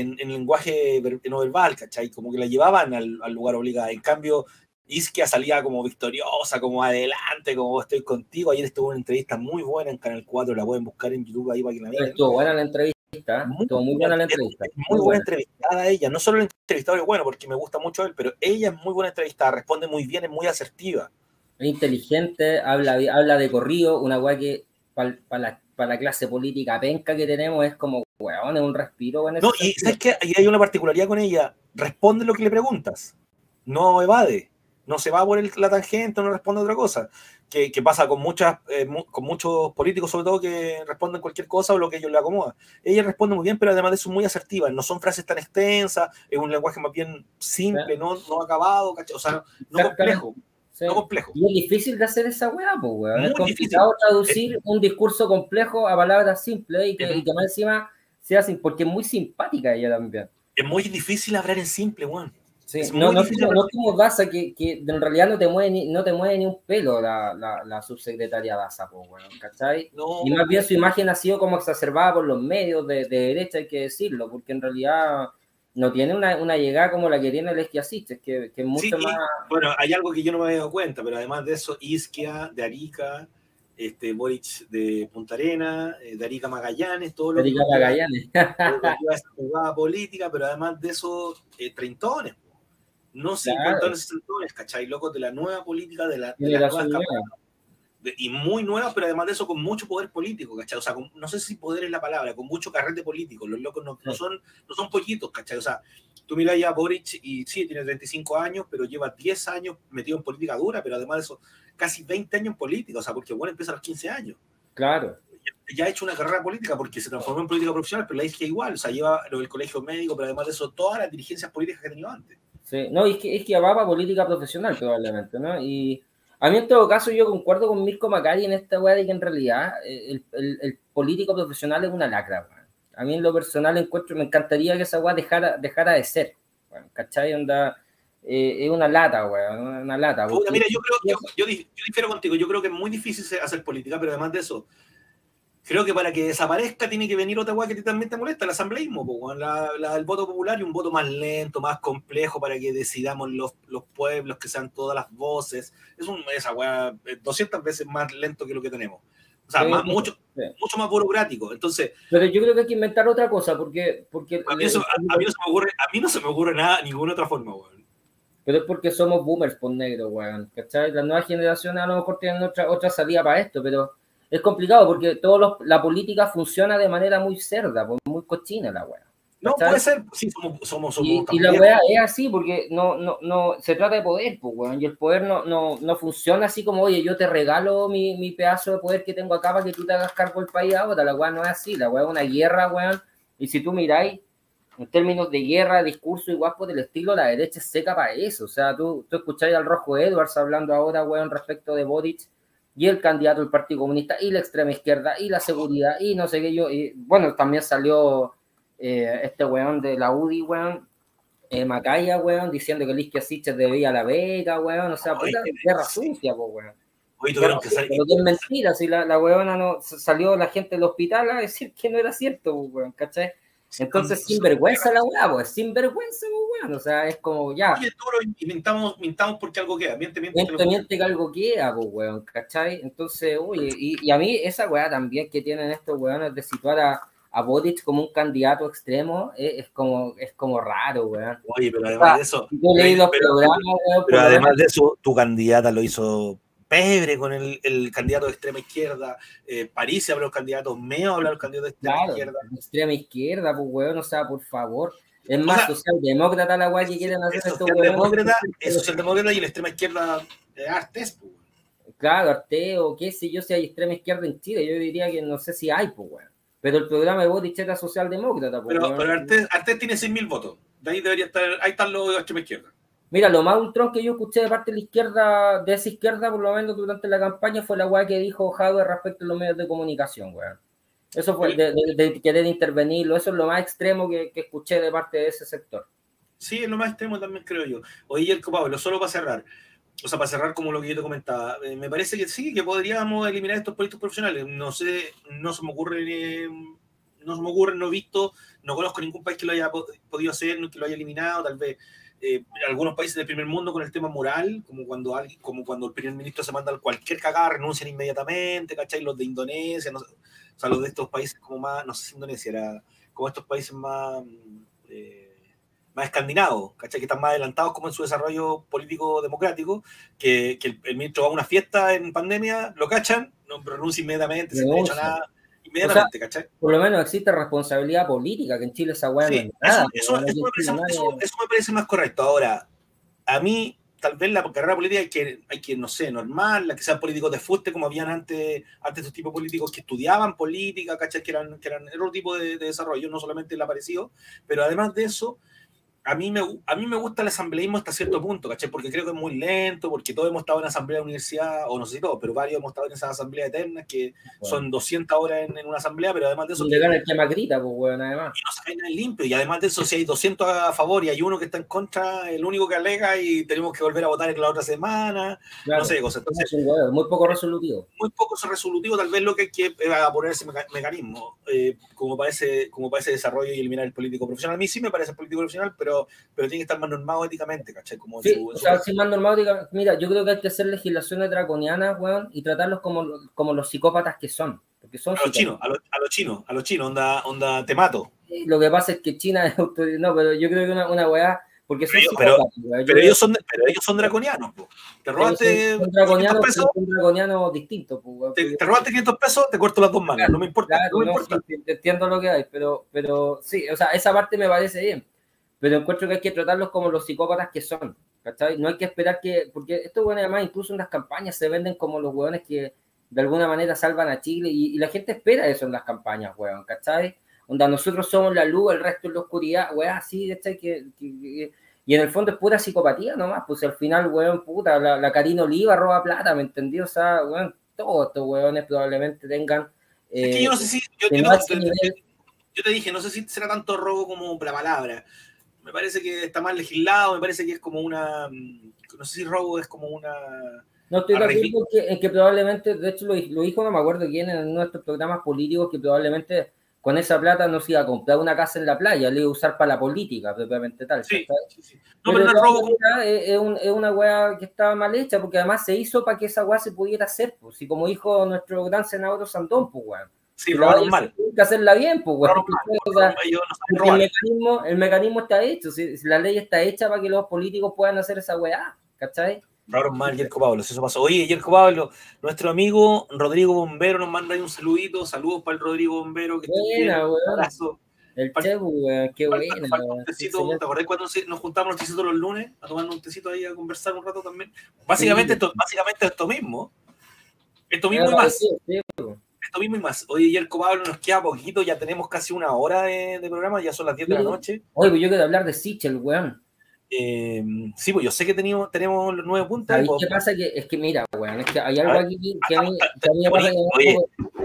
en, lenguaje no verbal, ¿cachai? Como que la llevaban al, lugar obligado. En cambio, Isquia salía como victoriosa, como adelante, como estoy contigo. Ayer estuvo una entrevista muy buena en Canal 4, la pueden buscar en YouTube ahí para que la vean. Estuvo buena la entrevista, muy, estuvo muy buena la entrevista. muy, buena, entrevistada ella, no solo el entrevistador es bueno, porque me gusta mucho él, pero ella es muy buena entrevistada, responde muy bien, es muy asertiva. Es inteligente, habla, habla de corrido, una guay que para la, la clase política penca que tenemos es como weón, es un respiro. no, y sabes que hay una particularidad con ella, responde lo que le preguntas, no evade, no se va por la tangente, no responde otra cosa, que, pasa con, muchas, eh, con muchos políticos sobre todo que responden cualquier cosa o lo que ellos le acomoda. Ella responde muy bien, pero además de eso muy asertiva, no son frases tan extensas, es un lenguaje más bien simple, no, no acabado, o sea, no complejo. No complejo. Y es difícil de hacer esa weá, pues, weón. Es complicado traducir un discurso complejo a palabras simples y que, y que más encima sea porque es muy simpática ella también. Es muy difícil hablar en simple, weón. Sí, no, no, no, no, como Daza, que, que, en realidad no te mueve ni, no te mueve ni un pelo la, la, la subsecretaria Daza, pues, bueno, ¿cachai? y más bien su imagen ha sido como exacerbada por los medios de, de, derecha, hay que decirlo, porque en realidad no tiene una, una llegada como la que tiene el Esquiasiches, que, que es mucho más... bueno, hay algo que yo no me había dado cuenta, pero además de eso, Isquia, de Arica, este, Boric de Punta Arena, eh, de Arica Magallanes, todo lo que Magallanes. esa jugada política, pero además de eso, eh, treintones. No cincuentones y treintones, ¿cachai? Locos de la nueva política, de la, de la nueva y muy nuevas, pero además de eso con mucho poder político, ¿cachai? O sea, no sé si poder es la palabra, con mucho carrete político. Los locos no, no son, no son pollitos, ¿cachai? O sea, tú miras ya a Boric y sí, tiene 35 años, pero lleva 10 años metido en política dura, pero además de eso, casi 20 años en política, o sea, porque bueno, empieza a los 15 años. Claro. Ya ha hecho una carrera política porque se transformó en política profesional, pero la que igual, o sea, lleva lo del colegio médico, pero además de eso, todas las dirigencias políticas que ha tenido antes. Sí, no, es que, es que va para política profesional probablemente, ¿no? Y a mí en todo caso yo concuerdo con Mirko Macari en esta weá de que en realidad eh, el, el, político profesional es una lacra, A mí en lo personal encuentro, me encantaría que esa weá dejara, dejara de ser, ¿cachai? Onda, eh, es una lata, weón, una lata. mira, yo creo, yo, yo, difiero contigo, yo creo que es muy difícil hacer política, pero además de eso, creo que para que desaparezca tiene que venir otra weá que también te molesta, el asambleísmo, el voto popular y un voto más lento, más complejo para que decidamos los, los pueblos, que sean todas las voces. Es un, esa weá 200 eh, veces más lento que lo que tenemos. O sea, más, mucho, mucho más burocrático. Entonces, pero yo creo que hay que inventar otra cosa, porque... porque a, mí, no se me ocurre, a mí no se me ocurre nada, ninguna otra forma, weón. Pero es porque somos boomers por negro, weón. ¿Cachai? Las nuevas generaciones a lo mejor tienen otra, otra salida para esto, pero es complicado porque todo la política funciona de manera muy cerda, pues, muy cochina la weá. No, puede ser, sí, somos, somos, Y, y, la weá es así porque no, no, no, se trata de poder, pues, weón, y el poder no, no, no funciona así como, oye, yo te regalo mi, mi, pedazo de poder que tengo acá para que tú te hagas cargo del país ahora, la weá no es así, la weá es una guerra, weón, y si tú miráis, en términos de guerra, discurso y guapo del estilo, la derecha es seca para eso, o sea, tú, tú escucháis al Rojo Edwards hablando ahora, weón, respecto de Boric, y el candidato del Partido Comunista y la extrema izquierda y la seguridad y no sé qué yo. Y bueno, también salió eh, este weón de la UDI, weón, eh, Macaya, weón, diciendo que Liskia Siches debía la Vega, weón, o sea, pues guerra sucia, pues, weón. Hoy tuvieron que salir. Pero que es mentira, si la, la weona no salió la gente del hospital a decir que no era cierto, weón, ¿cachai? Entonces, sin vergüenza la weá, pues, sin vergüenza, pues, weón. O sea, es como ya. Oye, tú y mintamos, mintamos porque algo queda. Miente, miente. Miente, miente que algo queda, pues, weón, ¿cachai? Entonces, oye, y, y, a mí esa weá también que tienen estos weones de situar a, a como un candidato extremo es, es, como, es como raro, weón. Oye, pero además de eso. Yo leí los programas, weón. Pero además de eso, tu candidata lo hizo pebre con el, el, candidato de extrema izquierda, eh, París habla los candidatos, Meo habla los candidatos de extrema claro, izquierda. Extrema izquierda, pues weón, o sea, por favor. Es más o sea, socialdemócrata la guay que quieren hacer estos socialdemócrata, Es socialdemócrata y la extrema izquierda de Artes, pues. Claro, Arte o qué sé yo si hay extrema izquierda en Chile, yo diría que no sé si hay, pues weón. Pero el programa de Boric era socialdemócrata, pues. Pero, pero Artes, Artes tiene 6.000 votos. De ahí debería estar, ahí están los de extrema izquierda. Mira, lo más ultrón que yo escuché de parte de la izquierda, de esa izquierda, por lo menos durante la campaña, fue la weá que dijo Jadwe respecto a los medios de comunicación, weón. Eso fue de, de, querer intervenirlo, eso es lo más extremo que, que, escuché de parte de ese sector. Sí, es lo más extremo también, creo yo. Oye, el Pablo, solo para cerrar, o sea, para cerrar como lo que yo te comentaba, eh, me parece que sí, que podríamos eliminar estos políticos profesionales. No sé, no se me ocurre, eh, no se me ocurre, no he visto, no conozco ningún país que lo haya podido hacer, que lo haya eliminado, tal vez eh, algunos países del primer mundo con el tema moral, como cuando, alguien, como cuando el primer ministro se manda cualquier cagada, renuncian inmediatamente, ¿cachai? Los de Indonesia, no, o sea, los de estos países como más, no sé si Indonesia era, como estos países más, eh, más escandinavos, ¿cachai? Que están más adelantados como en su desarrollo político democrático, que, que el, ministro va a una fiesta en pandemia, lo cachan, no renuncia inmediatamente, se no ha hecho nada por lo menos existe responsabilidad política, que en Chile esa weá sí, eso, me parece, más correcto. Ahora, a mí, tal vez la carrera política hay que, hay que no sé, normal, la que sean políticos de fuste, como habían antes, antes estos tipos políticos que estudiaban política, ¿cachai? Que eran, que eran otro tipo de, de desarrollo, no solamente el aparecido, pero además de eso, a mí, me, a mí me gusta el asambleísmo hasta cierto punto, ¿cachai? Porque creo que es muy lento, porque todos hemos estado en asamblea de universidad, o no sé si todos, pero varios hemos estado en esas asambleas eternas que son 200 horas en, una asamblea, pero además de eso... Llegar el que más grita, pues, bueno, además. Y no se cae limpio, y además de eso, si hay 200 a favor y hay uno que está en contra, el único que alega y tenemos que volver a votar en la otra semana, no sé, cosas. Entonces, muy poco resolutivo. Muy poco resolutivo, tal vez lo que hay que poner ese mecanismo, eh, como, para ese, como para ese desarrollo y eliminar el político profesional. A mí sí me parece político profesional, pero, pero tiene que estar más normado éticamente, ¿cachai? Como sí, o sea, más normado éticamente. Mira, yo creo que hay que hacer legislaciones draconianas, weón, y tratarlos como, como los psicópatas que son. Porque son a los chinos, a los chinos, a los chinos, onda, onda te mato. Lo que pasa es que China es No, pero yo creo que una, una weá Porque pero, pero, pero, ellos son, pero ellos son draconianos. Po. Te robaste son, draconianos, pesos. Son draconianos distintos. Po, te, te, robaste 500 pesos, te corto las dos manos. Claro, no me importa. Claro, no me no, importa. Sí, entiendo lo que hay, pero, pero sí, o sea, esa parte me parece bien. Pero encuentro que hay que tratarlos como los psicópatas que son. ¿cachai? No hay que esperar que. Porque estos bueno, además, incluso en las campañas se venden como los hueones que de alguna manera salvan a Chile y, y la gente espera eso en las campañas, weón, ¿cachai? Onda, nosotros somos la luz, el resto es la oscuridad, weón, así, ¿cachai? Que, que, que, y en el fondo es pura psicopatía nomás, pues al final, weón, puta, la, la Karina Oliva roba plata, ¿me entendió? O sea, weón, todos estos weones probablemente tengan... Eh, es que yo no sé si... Yo, yo, no, te, nivel... yo, te dije, no sé si será tanto robo como la palabra. Me parece que está mal legislado, me parece que es como una... No sé si robo es como una... No estoy de acuerdo en que, en que, probablemente, de hecho lo, lo, dijo, no me acuerdo quién, en nuestros programas políticos, que probablemente con esa plata no se iba a comprar una casa en la playa, le iba a usar para la política, propiamente tal. Sí, sí, sí. No, pero, pero no robo. Es, es, un, es, una weá que estaba mal hecha, porque además se hizo para que esa weá se pudiera hacer, pues, y como dijo nuestro gran senador Sandón, pues weón. Sí, robaron mal. Hay que hacerla bien, pues weón. O sea, el, mecanismo, el mecanismo está hecho, si, si la ley está hecha para que los políticos puedan hacer esa weá, ¿cachai? Robaron mal Yerko Pablo, eso pasó. Oye, Yerko Pablo, nuestro amigo Rodrigo Bombero nos manda ahí un saludito. Saludos para el Rodrigo Bombero. Que buena, weón. Abrazo. El Chebu, weón, qué. Un tecito, ¿Te acordás cuando nos juntamos los tecitos los lunes a tomar un tecito ahí a conversar un rato también? Básicamente, esto, básicamente esto mismo. Esto mismo y más. Esto mismo y más. Oye, Yerko Pablo, nos queda poquito, ya tenemos casi una hora de, de programa, ya son las 10 de la noche. Oye, pues yo quiero hablar de Sichel, weón. Eh, sí, pues yo sé que tenemos, tenemos los nueve puntos. ¿Sabes qué pasa? Que, es que mira, weón, es que hay algo aquí que a mí, que a mí me pasa oye,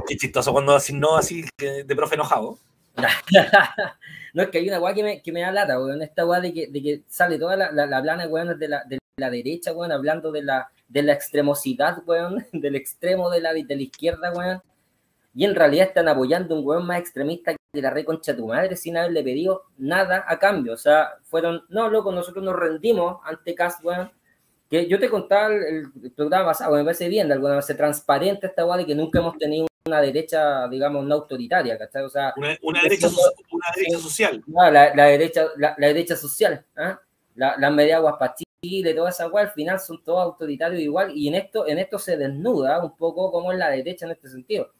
qué chistoso cuando así no así de profe enojado. no, es que hay una weá que me, que me da lata, weón, esta weá de que, de que sale toda la, la, la plana, weón, de la, de la derecha, weón, hablando de la, de la extremosidad, weón, del extremo de la, de la izquierda, weón, y en realidad están apoyando un weón más extremista que la reconcha tu madre sin haberle pedido nada a cambio. O sea, fueron, no, loco, nosotros nos rendimos ante Cast, weón. Que yo te contaba el, el programa pasado, me parece bien, de alguna manera, transparente esta weá de que nunca hemos tenido una derecha, digamos, no autoritaria, ¿cachai? O sea, una, una, derecha, una derecha, social. No, la, la, derecha, la, la derecha social, ¿eh? las la para Chile, toda esa weá, al final son todos autoritarios igual, y en esto, en esto se desnuda un poco como es la derecha en este sentido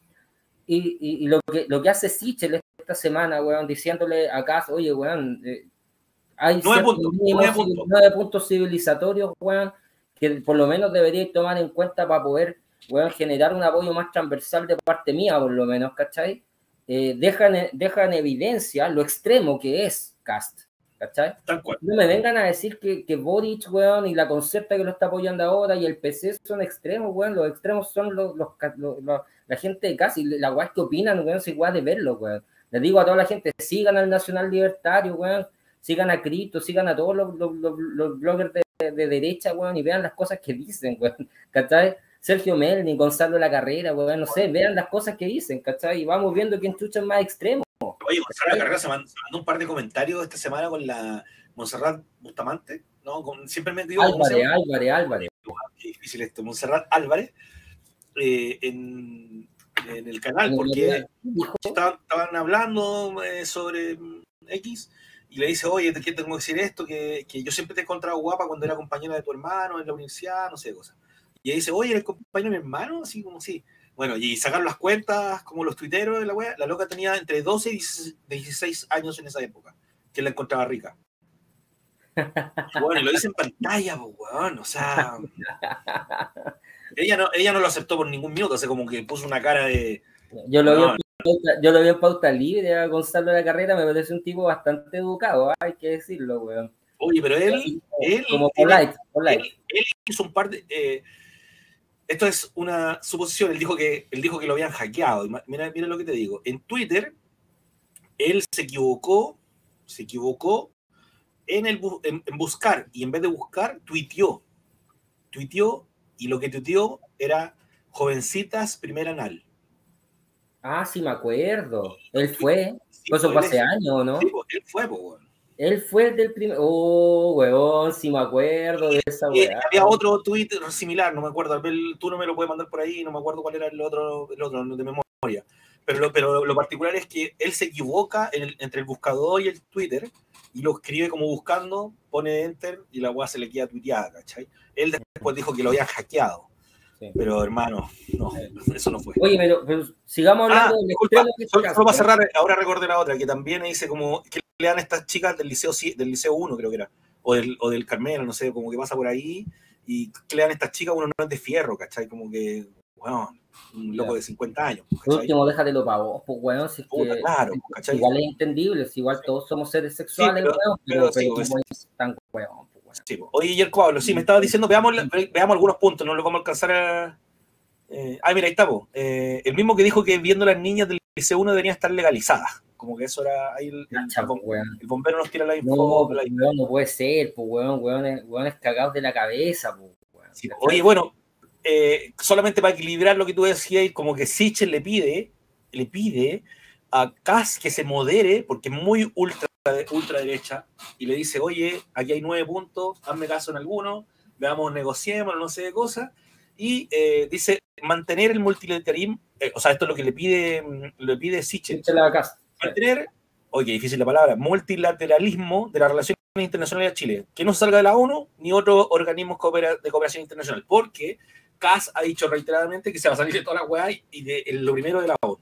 y, y, y, lo, que, lo que hace Sichel esta semana, weón, diciéndole a Cas, oye, weón, eh, hay nueve puntos, nueve, puntos. nueve puntos civilizatorios, weón, que por lo menos deberíais tomar en cuenta para poder, weón, generar un apoyo más transversal de parte mía, por lo menos, ¿cachai? Eh, deja, en, deja en evidencia lo extremo que es Cast, ¿cachai? No me vengan a decir que, que Boric, weón, y la concepta que lo está apoyando ahora y el PC son extremos, weón, los extremos son los, los, los, los la gente casi, la weá que opinan, weón, se igual de verlo, weón. Les digo a toda la gente, sigan al Nacional Libertario, weón, sigan a Cristo, sigan a todos los, los, los, los bloggers de, de, derecha, weón, y vean las cosas que dicen, weón, ¿cachai? Sergio Melni, Gonzalo La Carrera, weón, no sé, vean las cosas que dicen, ¿cachai? Y vamos viendo quién chucha es más extremo. Oye, Gonzalo La Carrera se mandó, se mandó un par de comentarios esta semana con la Monserrat Bustamante, ¿no? Con, siempre me digo... Álvarez, Álvarez, Álvarez. Qué difícil esto, Monserrat Álvarez eh, en, en, el canal porque estaban, estaban hablando eh, sobre X y le dice, oye, ¿qué tengo que decir esto? Que, que, yo siempre te he encontrado guapa cuando era compañera de tu hermano en la universidad, no sé, cosas. Y dice, oye, ¿eres compañero de mi hermano? Así como sí. Bueno, y sacar las cuentas, como los tuiteros de la wea, la loca tenía entre 12 y 16 años en esa época, que la encontraba rica. Bueno, lo dice en pantalla, pues, weón, o sea... Ella no, ella no lo aceptó por ningún minuto, o sea, como que puso una cara de. Yo lo, no, vi, en pauta, yo lo vi en pauta libre a Gonzalo de la Carrera, me parece un tipo bastante educado, ¿eh? hay que decirlo, weón. Oye, pero él. él como polite, polite. Él, él, hizo un par de. Eh, esto es una suposición, él dijo que, él dijo que lo habían hackeado. Mira, mira lo que te digo. En Twitter, él se equivocó, se equivocó en, el, en, en buscar, y en vez de buscar, tuiteó. Tuiteó y lo que tuiteó era jovencitas primer anal. Ah, sí, me acuerdo. Él fue. Sí, pues eso fue hace años, ¿no? Sí, él fue, pues. Él fue el del primer. Oh, weón, sí me acuerdo de esa weón. Había otro tweet similar, no me acuerdo. Tú no me lo puedes mandar por ahí, no me acuerdo cuál era el otro, el otro de memoria. Pero lo, pero lo particular es que él se equivoca el, entre el buscador y el Twitter y lo escribe como buscando, pone enter y la weá se le queda tuiteada, ¿cachai? Él después dijo que lo habían hackeado. Pero hermano, no, eso no fue. Oye, pero, sigamos ah, hablando de solo, solo, para cerrar, ahora recordé la otra, que también dice como que le dan estas chicas del liceo del liceo 1, creo que era, o del, o del Carmelo, no sé, como que pasa por ahí, y que le dan estas chicas uno no es de fierro, ¿cachai? Como que, bueno, un loco de 50 años. Por último, déjatelo para vos, pues, weón, si es que, claro, igual es entendible, igual todos somos seres sexuales, sí, pero, pero, pero, es tan weón. Sí, oye, Yerko Pablo, sí, me estaba diciendo, veamos, veamos algunos puntos, no lo vamos a alcanzar a. Eh, ah, mira, ahí está, eh, el mismo que dijo que viendo las niñas del liceo 1 deberían estar legalizadas. Como que eso era ahí el, el, bombero nos tira la info. No, no puede ser, pues, weón, weón, es cagados de la cabeza, pues, weón. oye, bueno, eh, solamente para equilibrar lo que tú decías, como que Sichel le pide, le pide a Kass que se modere, porque es muy ultra, ultraderecha, y le dice, oye, aquí hay nueve puntos, hazme caso en alguno, veamos, negociemos, no sé de cosas, y eh, dice mantener el multilateralismo, eh, o sea, esto es lo que le pide, mm, le pide Sichel. Mantener, oye, difícil la palabra, multilateralismo de las relaciones internacionales de Chile, que no salga de la ONU ni otros organismos de cooperación internacional, porque Cas ha dicho reiteradamente que se va a salir de toda la weá y de, lo primero de la ONU.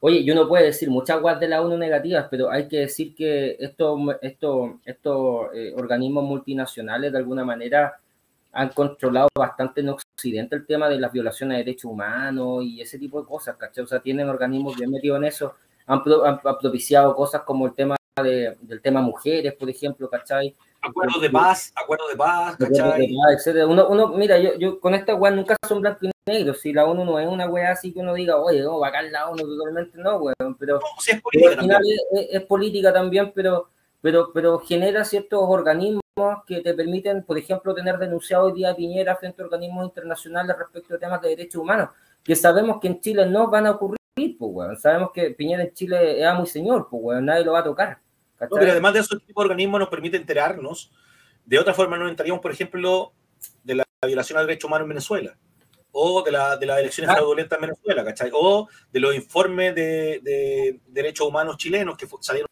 Oye, yo no puedo decir muchas weas de la ONU negativas, pero hay que decir que estos esto, esto, eh, organismos multinacionales de alguna manera han controlado bastante en Occidente el tema de las violaciones de derechos humanos y ese tipo de cosas, ¿cachai? O sea, tienen organismos bien metidos en eso, han, propiciado cosas como el tema de, del tema mujeres, por ejemplo, ¿cachai? Acuerdos de paz, acuerdos de paz, ¿cachai? Uno, uno, mira, yo, yo con esta weá nunca son blanco y negro. Si la ONU no es una weá así que uno diga, oye, no, bacán la ONU, totalmente no, weón. Pero, es política, al final es, política también, pero, pero, pero genera ciertos organismos que te permiten, por ejemplo, tener denunciado hoy día a Piñera frente a organismos internacionales respecto a temas de derechos humanos, que sabemos que en Chile no van a ocurrir, pues, weón. Sabemos que Piñera en Chile es muy señor, pues, weón, nadie lo va a tocar pero además de esos tipos de organismos nos permite enterarnos. De otra forma, nos enteraríamos, por ejemplo, de la violación al derecho humano en Venezuela, o de, la, de las elecciones fraudulentas en Venezuela, ¿cachai? O de los informes de, derechos humanos chilenos que salieron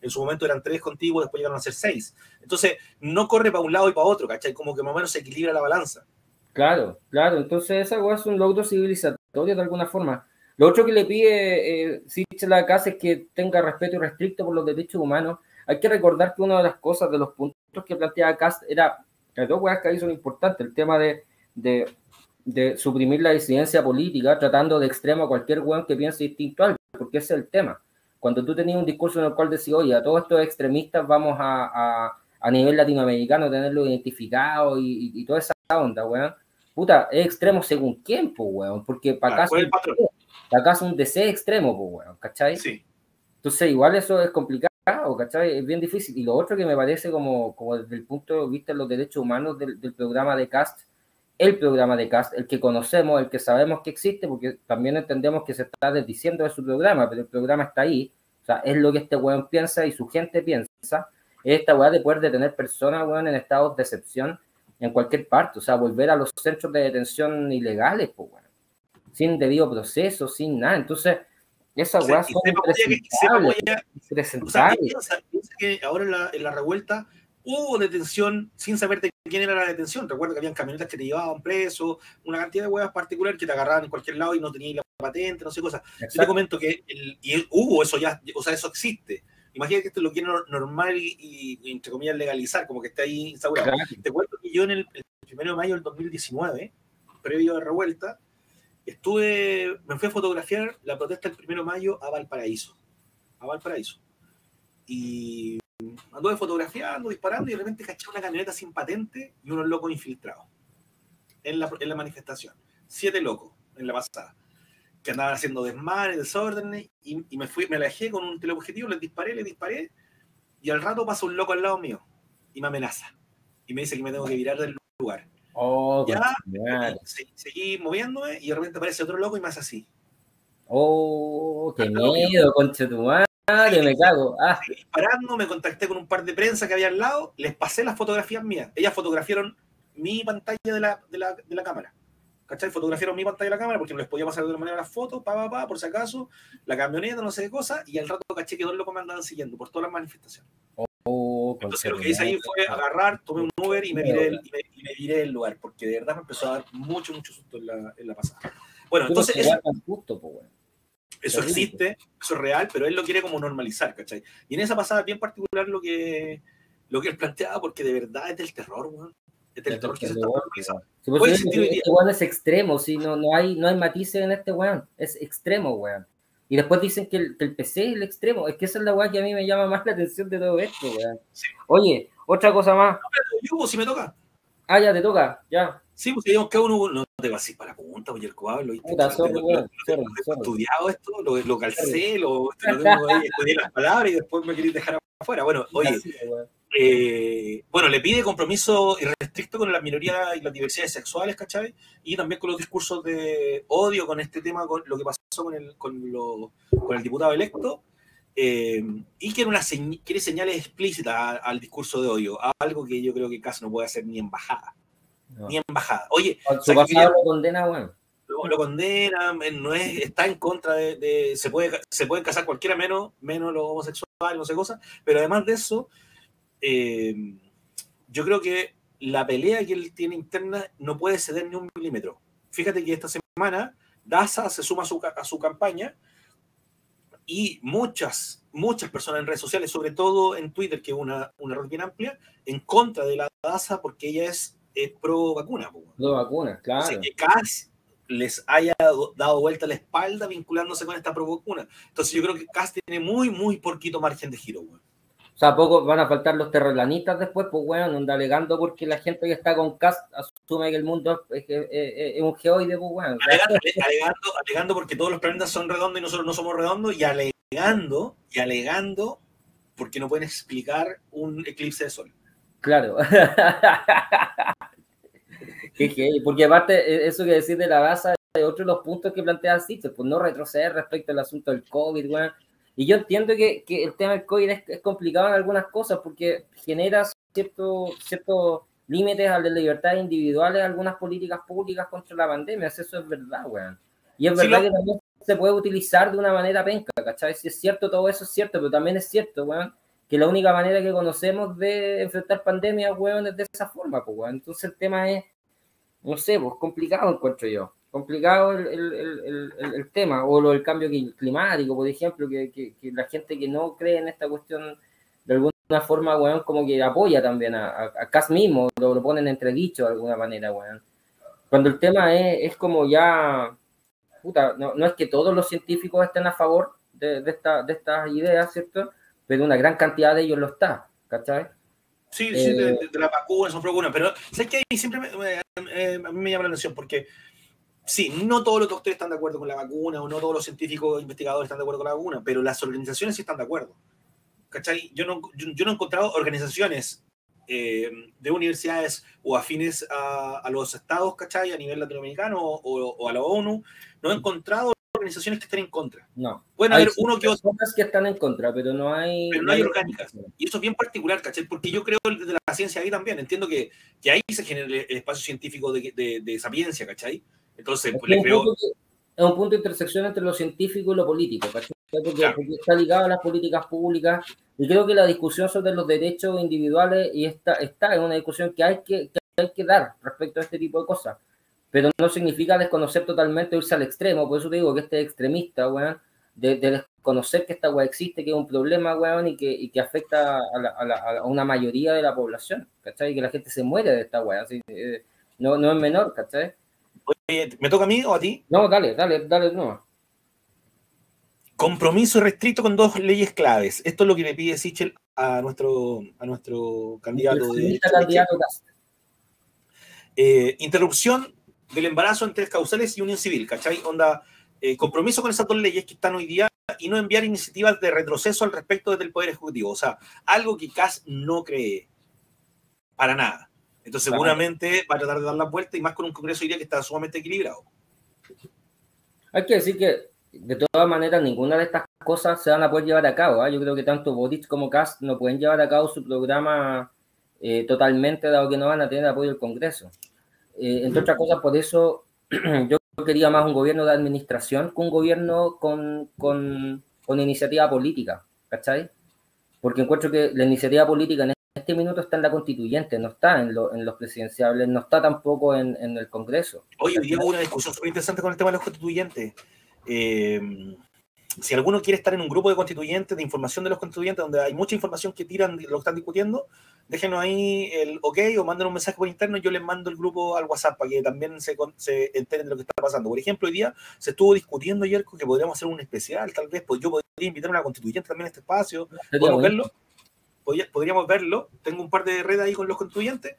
en su momento eran tres contigo, después llegaron a ser seis. Entonces, no corre para un lado y para otro, ¿cachai? Como que más o menos se equilibra la balanza. Claro, claro. Entonces, esa es un logro civilizatorio de alguna forma. Lo otro que le pide eh, la casa es que tenga respeto irrestricto por los derechos humanos. Hay que recordar que una de las cosas, de los puntos que planteaba Cast era, hay dos cosas que ahí son importantes, el tema de, de, suprimir la disidencia política, tratando de extremo a cualquier weón que piense distinto a algo, porque ese es el tema. Cuando tú tenías un discurso en el cual decías, oye, a todos estos extremistas vamos a, a, nivel latinoamericano tenerlo identificado y, y, toda esa onda, weón. Puta, es extremo según quién, pues, weón, porque para acá acá es un DC extremo, pues, bueno, ¿cachai? Sí. Entonces, igual eso es complicado, ¿cachai? Es bien difícil. Y lo otro que me parece como, como desde el punto de vista de los derechos humanos del, programa de CAST, el programa de CAST, el que conocemos, el que sabemos que existe, porque también entendemos que se está desdiciendo de su programa, pero el programa está ahí. O sea, es lo que este weón piensa y su gente piensa. Es esta weá de poder detener personas, weón, en estados de excepción en cualquier parte. O sea, volver a los centros de detención ilegales, pues, weón sin debido proceso, sin nada. Entonces, esas weas son impresentables. que ahora en la, en la, revuelta hubo detención sin saber de quién era la detención. Recuerdo que habían camionetas que te llevaban preso, una cantidad de huevas particular que te agarraban en cualquier lado y no tenías la patente, no sé cosas. Yo te comento que el, y hubo eso ya, o sea, eso existe. Imagínate que esto lo quieren normal y, entre comillas, legalizar, como que está ahí instaurado. Te cuento que yo en el, el 1 de mayo del 2019, previo a la revuelta, estuve, me fui a fotografiar la protesta del 1 de mayo a Valparaíso. A Valparaíso. Y anduve fotografiando, disparando y de repente caché una camioneta sin patente y unos locos infiltrados en la, en la manifestación. Siete locos en la pasada que andaban haciendo desmanes, desórdenes, y, y, me fui, me alejé con un teleobjetivo, les disparé, les disparé, y al rato pasa un loco al lado mío y me amenaza. Y me dice que me tengo que virar del lugar. Oh, ya, seguí moviéndome y de repente aparece otro loco y más así. Oh, qué miedo, concha tu madre, me cago. Ah. Disparando, me contacté con un par de prensa que había al lado, les pasé las fotografías mías. Ellas fotografiaron mi pantalla de la, de la, de la cámara. ¿Cachai? Fotografiaron mi pantalla de la cámara porque no les podía pasar de otra manera las fotos, pa, pa, pa, por si acaso, la camioneta, no sé qué cosa, y al rato caché que dos locos me andaban siguiendo por todas las manifestaciones. Entonces lo que hice ahí fue agarrar, tomé un Uber y me viré el, y me, y me viré el lugar, porque de verdad me empezó a dar mucho, mucho susto en la, en la pasada. Bueno, entonces eso, justo, pues, bueno. eso existe, eso es real, pero él lo quiere como normalizar, ¿cachai? Y en esa pasada bien particular lo que, lo que él planteaba, porque de verdad es del terror, weón. Es del terror que se está normalizando. Sí, sí, este weón es extremo, sí, no, no, hay, no hay matices en este weón, es extremo, weón. Y después dicen que el, que el, PC es el extremo. Es que esa es la weá que a mí me llama más la atención de todo esto. Sí. Oye, otra cosa más. No, pero yo, si me toca. Ah, ya te toca, ya. Sí, pues digamos que uno no te va así para la punta, oye, el. Puta, sorry, lo, sorry, sorry. estudiado esto, lo, lo calcé, lo, lo tengo ahí, escondí las palabras y después me queréis dejar afuera. Bueno, oye, eh, bueno, le pide compromiso irrestricto con las minorías y las diversidades sexuales, ¿cachai? Y también con los discursos de odio con este tema, con lo que pasó con el, con lo, con el diputado electo. Eh, y quiere, una señ quiere señales explícitas a, al discurso de odio, algo que yo creo que casi no puede hacer ni embajada. No. Ni embajada. Oye, su pasado lo condena, bueno. Lo, lo, condena, no es, está en contra de, de, se puede se pueden casar cualquiera menos, menos los homosexuales, no sé cosas, pero además de eso, eh, yo creo que la pelea que él tiene interna no puede ceder ni un milímetro. Fíjate que esta semana Daza se suma a su, a su campaña y muchas, muchas personas en redes sociales, sobre todo en Twitter, que es una, una red bien amplia, en contra de la Daza porque ella es, es pro vacuna. Pro vacuna, claro. Que casi les haya dado vuelta la espalda vinculándose con esta pro vacuna. Entonces yo creo que Cass tiene muy, muy poquito margen de giro. Bueno. O sea, poco van a faltar los terraplanistas después, pues bueno, anda alegando porque la gente que está con cast asume que el mundo es, es, es, es un geoide, pues bueno. Alegando, alegando, alegando, porque todos los planetas son redondos y nosotros no somos redondos, y alegando, y alegando porque no pueden explicar un eclipse de sol. Claro. porque aparte, eso que decir de la base de otro de los puntos que plantea así, pues no retroceder respecto al asunto del COVID, bueno y yo entiendo que, que el tema del COVID es, es, complicado en algunas cosas porque genera ciertos cierto límites a las libertades individuales, algunas políticas públicas contra la pandemia. Eso es verdad, weón. Y es verdad sí, que también se puede utilizar de una manera penca, ¿cachai? Si es cierto, todo eso es cierto, pero también es cierto, weón, que la única manera que conocemos de enfrentar pandemias, weón, es de esa forma, pues, weón. Entonces el tema es, no sé, pues complicado encuentro yo complicado el, el, el, el, tema, o lo del cambio climático, por ejemplo, que, que, que, la gente que no cree en esta cuestión de alguna forma, weón, como que apoya también a, a, a Cas mismo, lo, lo ponen entredicho de alguna manera, weón. Cuando el tema es, es como ya, puta, no, no, es que todos los científicos estén a favor de, de, esta, de estas ideas, ¿cierto? Pero una gran cantidad de ellos lo está, ¿cachai? Sí, eh, sí, de, de, la vacuna, son vacunas, pero sé que ahí siempre me, eh, a mí me llama la atención porque sí, no todos los doctores están de acuerdo con la vacuna o no todos los científicos investigadores están de acuerdo con la vacuna, pero las organizaciones sí están de acuerdo. ¿Cachai? Yo no, yo, yo no he encontrado organizaciones eh, de universidades o afines a, a, los estados, ¿cachai? A nivel latinoamericano o, o, a la ONU, no he encontrado organizaciones que estén en contra. No. Pueden haber uno que otro. que están en contra, pero no hay. Pero no hay orgánicas. Y eso es bien particular, ¿cachai? Porque yo creo desde la ciencia ahí también. Entiendo que, que ahí se genera el espacio científico de, de, de sapiencia, ¿cachai? Entonces, pues, le creo... Es un punto de intersección entre lo científico y lo político, porque, claro. porque, está ligado a las políticas públicas y creo que la discusión sobre los derechos individuales y esta, está en una discusión que hay que, que hay que dar respecto a este tipo de cosas, pero no significa desconocer totalmente o irse al extremo, por eso te digo que este extremista, weón, de, de, desconocer que esta weá existe, que es un problema, weón, y que, y que afecta a, la, a, la, a, una mayoría de la población, ¿cachai? Y que la gente se muere de esta weá, así, eh, no, no es menor, ¿cachai? Oye, ¿me toca a mí o a ti? No, dale, dale, dale, no. Compromiso restricto con dos leyes claves. Esto es lo que le pide Sichel a nuestro, a nuestro candidato. De candidato eh, interrupción del embarazo en tres causales y unión civil, ¿cachai? Onda, eh, compromiso con esas dos leyes que están hoy día y no enviar iniciativas de retroceso al respecto desde el Poder Ejecutivo. O sea, algo que CAS no cree. Para nada. Entonces, seguramente va a tratar de dar la vuelta y más con un Congreso diría que está sumamente equilibrado. Hay que decir que, de todas maneras, ninguna de estas cosas se van a poder llevar a cabo. ¿eh? Yo creo que tanto Boric como Kass no pueden llevar a cabo su programa eh, totalmente, dado que no van a tener apoyo del Congreso. Eh, entre otras cosas, por eso yo quería más un gobierno de administración que un gobierno con, con, con iniciativa política, ¿cachai? Porque encuentro que la iniciativa política en este minuto está en la constituyente, no está en, los presidenciables, no está tampoco en, el Congreso. Hoy hubo una discusión súper interesante con el tema de los constituyentes. Eh, si alguno quiere estar en un grupo de constituyentes, de información de los constituyentes, donde hay mucha información que tiran, lo están discutiendo, déjenos ahí el ok o manden un mensaje por interno y yo les mando el grupo al WhatsApp para que también se, se enteren de lo que está pasando. Por ejemplo, hoy día se estuvo discutiendo ayer que podríamos hacer un especial, tal vez, pues yo podría invitar a una constituyente también a este espacio, podemos verlo, podríamos verlo, tengo un par de redes ahí con los constituyentes,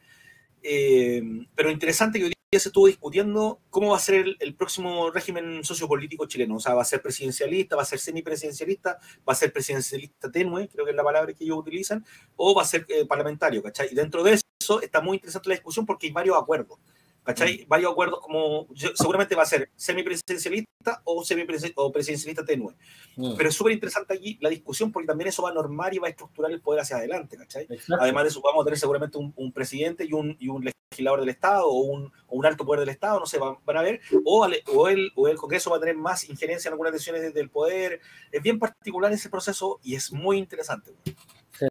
eh, pero interesante que hoy se estuvo discutiendo cómo va a ser el, próximo régimen sociopolítico chileno. O sea, va a ser presidencialista, va a ser semipresidencialista, va a ser presidencialista tenue, creo que es la palabra que ellos utilizan, o va a ser eh, parlamentario, ¿cachai? Y dentro de eso está muy interesante la discusión porque hay varios acuerdos. ¿Cachai? Mm. Varios acuerdos como seguramente va a ser semipresidencialista o, o presidencialista tenue. Mm. Pero es súper interesante aquí la discusión porque también eso va a normar y va a estructurar el poder hacia adelante, ¿cachai? Además de eso vamos a tener seguramente un, presidente y un, y un, legislador del Estado o un, o un, alto poder del Estado, no sé, van, a ver, o, o, el, o el Congreso va a tener más injerencia en algunas decisiones del poder. Es bien particular ese proceso y es muy interesante. Sí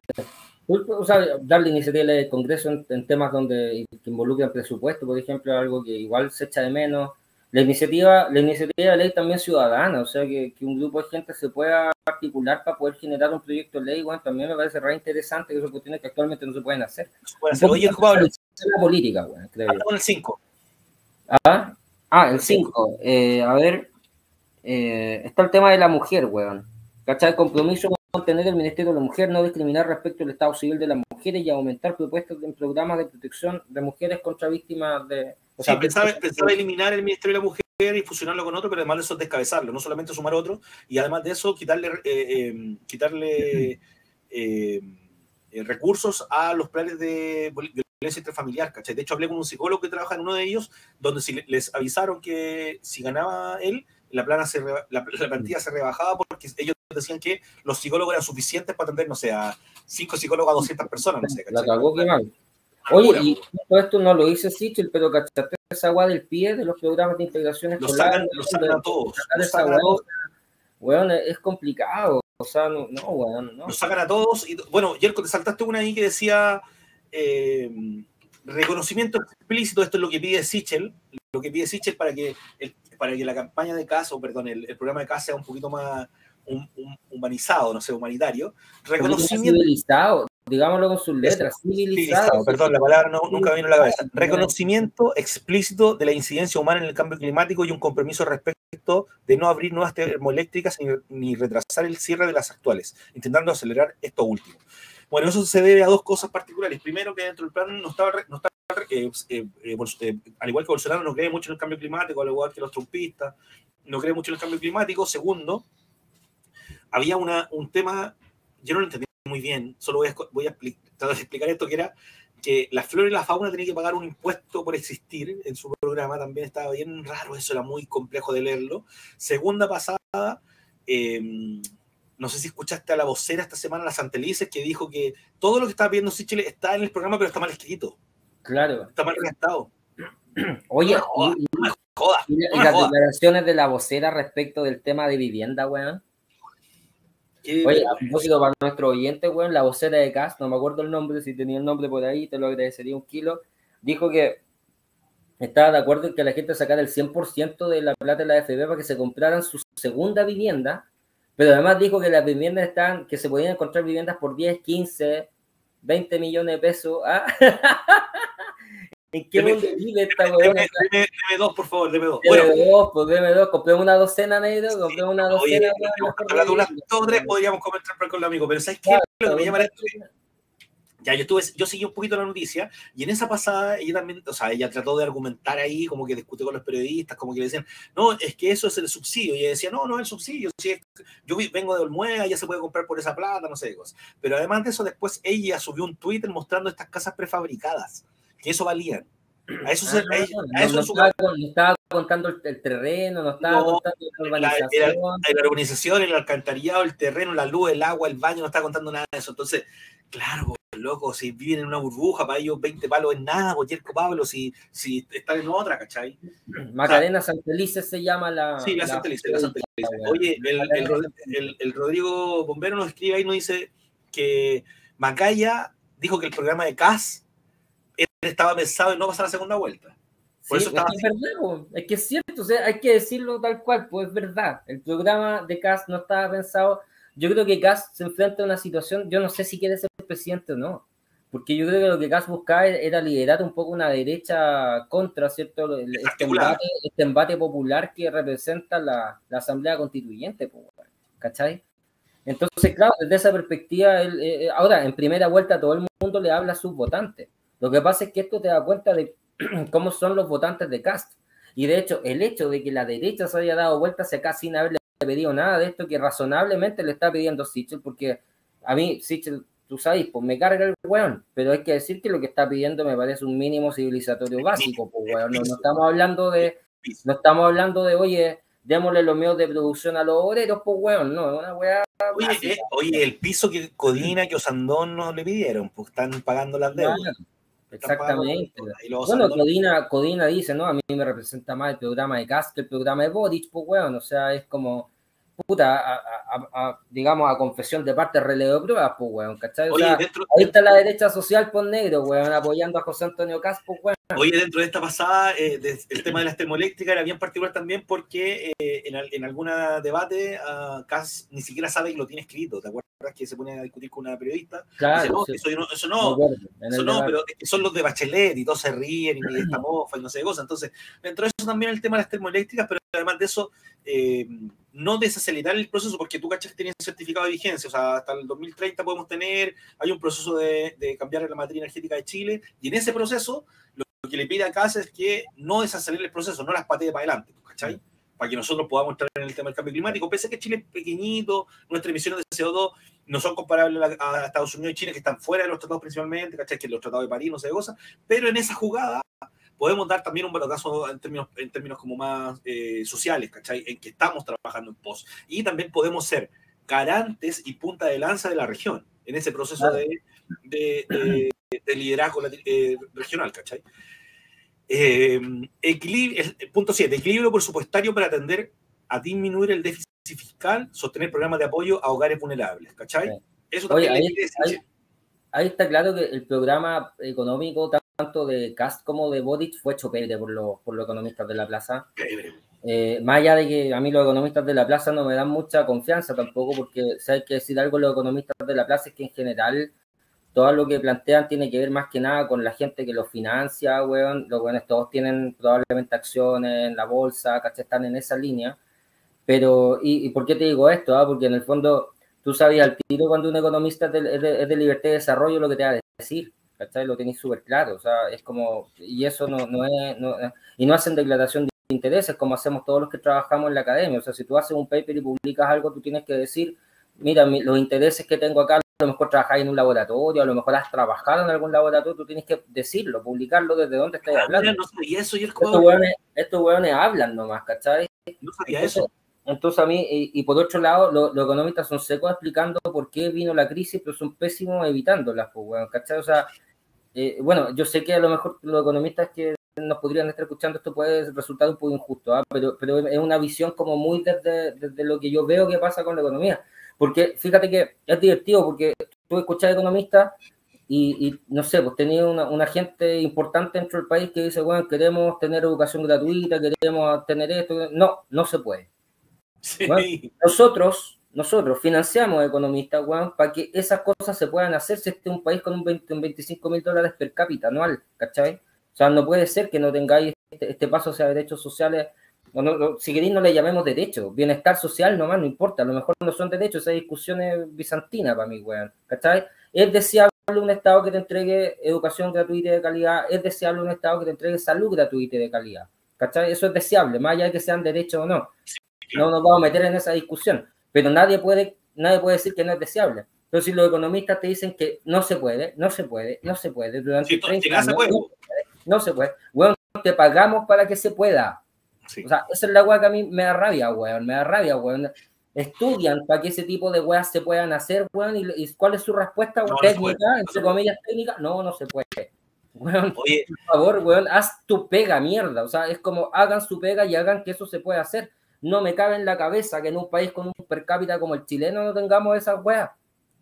o sea, darle iniciativa al Congreso en, temas donde que involucran presupuesto, por ejemplo, algo que igual se echa de menos. La iniciativa, la iniciativa de ley también ciudadana, o sea, que, un grupo de gente se pueda articular para poder generar un proyecto de ley, bueno, también me parece re interesante, que son cuestiones que actualmente no se pueden hacer. Oye, Pablo, la política, bueno, creo con el 5. ¿Ah? ah, el 5. Eh, a ver, eh, está el tema de la mujer, weón. ¿Cachai? Compromiso mantener el Ministerio de la Mujer, no discriminar respecto al Estado civil de las mujeres y aumentar propuestas en programas de protección de mujeres contra víctimas de... O sí, pensaba, eliminar el Ministerio de la Mujer y fusionarlo con otro, pero además de eso descabezarlo, no solamente sumar otro, y además de eso quitarle, eh, eh, quitarle eh, recursos a los planes de violencia intrafamiliar, ¿cachai? De hecho, hablé con un psicólogo que trabaja en uno de ellos, donde si les avisaron que si ganaba él, la, plana se, la, plantilla se rebajaba porque ellos decían que los psicólogos eran suficientes para atender, no sé, a cinco psicólogos a 200 personas, no sé. La cagó que mal. Oye, y todo esto no lo dice Sichel, pero ¿cachaste esa agua del pie de los programas de integración escolar? Lo sacan, a todos. Bueno, es complicado. O sea, no, no bueno, no. Lo sacan a todos. Y, bueno, Yerko, te saltaste una ahí que decía eh, reconocimiento explícito. Esto es lo que pide Sichel. Lo que pide Sichel para que el para que la campaña de casa, o perdón, el, programa de casa sea un poquito más humanizado, no sé, humanitario. Reconocimiento. Civilizado, digámoslo con sus letras, civilizado. Perdón, la palabra nunca vino a la cabeza. Reconocimiento explícito de la incidencia humana en el cambio climático y un compromiso respecto de no abrir nuevas termoeléctricas ni, ni retrasar el cierre de las actuales, intentando acelerar esto último. Bueno, eso se debe a dos cosas particulares. Primero, que dentro del plan no estaba, no estaba eh, eh, eh, al igual que Bolsonaro, no cree mucho en el cambio climático, al igual que los trumpistas, no cree mucho en el cambio climático. Segundo, había una, un tema, yo no lo entendí muy bien, solo voy a, voy a tratar de explicar esto, que era que la flora y la fauna tenían que pagar un impuesto por existir en su programa, también estaba bien raro, eso era muy complejo de leerlo. Segunda pasada, eh, no sé si escuchaste a la vocera esta semana, la Santelices, que dijo que todo lo que estaba viendo Sichel está en el programa, pero está mal escrito. Claro. Está mal redactado. Oye, y, las declaraciones de la vocera respecto del tema de vivienda, weón. Oye, a propósito para nuestro oyente, weón, la vocera de CAS, no me acuerdo el nombre, si tenía el nombre por ahí, te lo agradecería un kilo, dijo que estaba de acuerdo en que la gente sacara el 100% de la plata de la FB para que se compraran su segunda vivienda pero además dijo que las viviendas están, que se podían encontrar viviendas por 10, 15, 20 millones de pesos. ¿ah? ¿En qué mundo vive esta Deme, dos, por favor, deme dos. Deme bueno, dos, pues deme dos. Compré una docena, negro, compré una docena. Oye, de unas dos tres podríamos comentar con los amigos, pero ¿sabes qué? lo que me llama la ya yo estuve, yo seguí un poquito la noticia y en esa pasada ella también, o sea, ella trató de argumentar ahí, como que discutió con los periodistas, como que le decían, no, es que eso es el subsidio. Y ella decía, no, no es el subsidio, si yo vengo de Olmuega, ya se puede comprar por esa plata, no sé qué cosas. Pero además de eso, después ella subió un Twitter mostrando estas casas prefabricadas, que eso valían. A eso, se, a, ah, eso no, estaba, no, estaba, contando el, terreno, no estaba contando la urbanización. La, la, urbanización, el alcantarillado, el terreno, la luz, el agua, el baño, no estaba contando nada de eso. Entonces, claro, loco, si viven en una burbuja, para ellos 20 palos es nada, cualquier Pablo, si, si están en otra, ¿cachai? Macarena Santelices se llama la. Sí, la, Santelices, la Santelices. Oye, el, el, el, Rodrigo Bombero nos escribe ahí, nos dice que Macaya dijo que el programa de CAS estaba pensado en no pasar la segunda vuelta. Por eso es, que es, verdad, es que es cierto, o sea, hay que decirlo tal cual, pues es verdad. El programa de CAS no estaba pensado. Yo creo que CAS se enfrenta a una situación, yo no sé si quiere ser presidente o no, porque yo creo que lo que CAS buscaba era liderar un poco una derecha contra, ¿cierto? Este embate, este embate, popular que representa la, la Asamblea Constituyente, ¿cachai? Entonces, claro, desde esa perspectiva, eh, eh, ahora en primera vuelta todo el mundo le habla a sus votantes. Lo que pasa es que esto te da cuenta de cómo son los votantes de Cast. Y de hecho, el hecho de que la derecha se haya dado vuelta hacia acá sin haberle pedido nada de esto que razonablemente le está pidiendo Sichel, porque a mí, Sichel, tú sabes, pues me carga el weón, pero hay que decir que lo que está pidiendo me parece un mínimo civilizatorio básico, pues weón. No, estamos hablando de, no estamos hablando de, oye, démosle los medios de producción a los obreros, pues weón, no, una weá. Oye, eh, oye, el piso que Codina, que Osandón no le pidieron, pues están pagando las deudas. Exactamente. Bueno, Codina, Codina dice, ¿no? A mí me representa más el programa de Cast que el programa de Boric, pues, weón. O sea, es como, puta, a, digamos, a confesión de parte relevo de pruebas, pues, weón, ¿cachai? ahí está la derecha social por negro, weón, apoyando a José Antonio Cast, pues, weón. Oye, dentro de esta pasada, eh, el tema de las termoeléctricas era bien particular también porque eh, en, en algún debate uh, Kass ni siquiera sabe que lo tiene escrito. ¿Te acuerdas que se pone a discutir con una periodista? Claro. Dice, no, eso, no, eso no, pero son los de Bachelet y todos se ríen y esta mofa y no sé qué cosa. Entonces, dentro de eso también el tema de las termoeléctricas, pero además de eso, eh, no desacelerar el proceso porque tú cachas que tienes certificado de vigencia, o sea, hasta el 2030 podemos tener, hay un proceso de, de cambiar la materia energética de Chile y en ese proceso lo que le pide a Casa es que no desacelere el proceso, no las patee para adelante, ¿cachai? Para que nosotros podamos entrar en el tema del cambio climático. Pese a que Chile es pequeñito, nuestras emisiones de CO2 no son comparables a Estados Unidos y Chile, que están fuera de los tratados principalmente, ¿cachai? Que los tratados de París, no de cosas. Pero en esa jugada podemos dar también un balotazo en términos, en términos como más eh, sociales, ¿cachai? En que estamos trabajando en pos. Y también podemos ser garantes y punta de lanza de la región en ese proceso de, de, de liderazgo eh, regional, ¿cachai? Eh, punto 7, equilibrio presupuestario para atender a disminuir el déficit fiscal, sostener programas de apoyo a hogares vulnerables, ¿cachai? Eso también ahí, ahí, está claro que el programa económico, tanto de CAST como de Bodic, fue hecho por, los, por los economistas de la plaza. Eh, más allá de que a mí los economistas de la plaza no me dan mucha confianza tampoco, porque si hay que decir algo los economistas de la plaza es que en general todo lo que plantean tiene que ver más que nada con la gente que lo financia, weón. Los weones todos tienen probablemente acciones en la bolsa, ¿cachai? Están en esa línea. Pero, ¿y, por qué te digo esto? Ah? Porque en el fondo, tú sabías al tiro cuando un economista es de, de, libertad de desarrollo lo que te va a decir, ¿cachai? Lo tenéis súper claro, o sea, es como, y eso no, no es, no, y no hacen declaración de intereses como hacemos todos los que trabajamos en la academia, o sea, si tú haces un paper y publicas algo, tú tienes que decir, mira, los intereses que tengo acá a lo mejor trabajáis en un laboratorio, a lo mejor has trabajado en algún laboratorio, tú tienes que decirlo, publicarlo desde donde estés hablando. y eso, y estos, hueones, hablan nomás, ¿cachai? No sabía eso. Entonces a mí, y, por otro lado, los economistas son secos explicando por qué vino la crisis, pero son pésimos evitándolas, pues, ¿cachai? O sea, eh, bueno, yo sé que a lo mejor los economistas que nos podrían estar escuchando esto puede resultar un poco injusto, ¿ah? pero, pero es una visión como muy desde, desde lo que yo veo que pasa con la economía porque fíjate que es divertido porque tú escuchas economistas y, no sé, pues tenía una, gente importante dentro del país que dice, bueno, queremos tener educación gratuita, queremos tener esto. No, no se puede. Nosotros, nosotros financiamos economistas, bueno, para que esas cosas se puedan hacer si este es un país con un, 25 mil dólares per cápita anual, ¿cachai? O sea, no puede ser que no tengáis este, este paso hacia derechos sociales si queréis no le llamemos derecho, bienestar social nomás, no importa, a lo mejor no son derechos, esa discusión es bizantina para mí, weón, ¿cachai? Es deseable un Estado que te entregue educación gratuita y de calidad, es deseable un Estado que te entregue salud gratuita y de calidad, ¿cachai? Eso es deseable, más allá de que sean derechos o no. No nos vamos a meter en esa discusión, pero nadie puede, nadie puede decir que no es deseable. Entonces, si los economistas te dicen que no se puede, no se puede, no se puede, durante 30 años, no, se puede, bueno, te pagamos para que se pueda. O sea, esa es la weá que a mí me da rabia, weón. Me da rabia, weón. Estudian para que ese tipo de weas se puedan hacer, weón. ¿Y, cuál es su respuesta? técnica, entre comillas, técnica. No, no se puede. Weón, Oye. por favor, weón, haz tu pega, mierda. O sea, es como hagan su pega y hagan que eso se pueda hacer. No me cabe en la cabeza que en un país con un per cápita como el chileno no tengamos esas weas.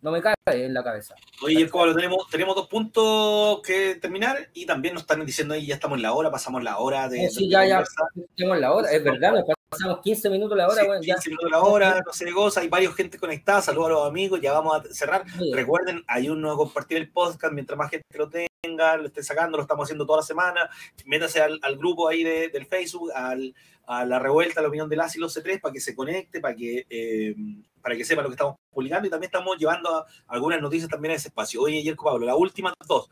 no me cae en la cabeza. Oye, Pablo, tenemos, tenemos dos puntos que terminar y también nos están diciendo ahí, ya estamos en la hora, pasamos la hora de... sí, ya, ya, estamos en la hora, es verdad, nos pasamos 15 minutos la hora. Sí, 15 minutos la hora, no sé de cosas, hay varios gente conectada, saludos a los amigos, ya vamos a cerrar. Recuerden, hay uno a compartir el podcast, mientras más gente lo tenga, lo esté sacando, lo estamos haciendo toda la semana, métase al, grupo ahí de, del Facebook, a la revuelta, a la opinión del ASI los C3 para que se conecte, para que, eh, para que sepa lo que estamos publicando y también estamos llevando algunas noticias también a ese espacio. Oye, ayer, Pablo, la última dos.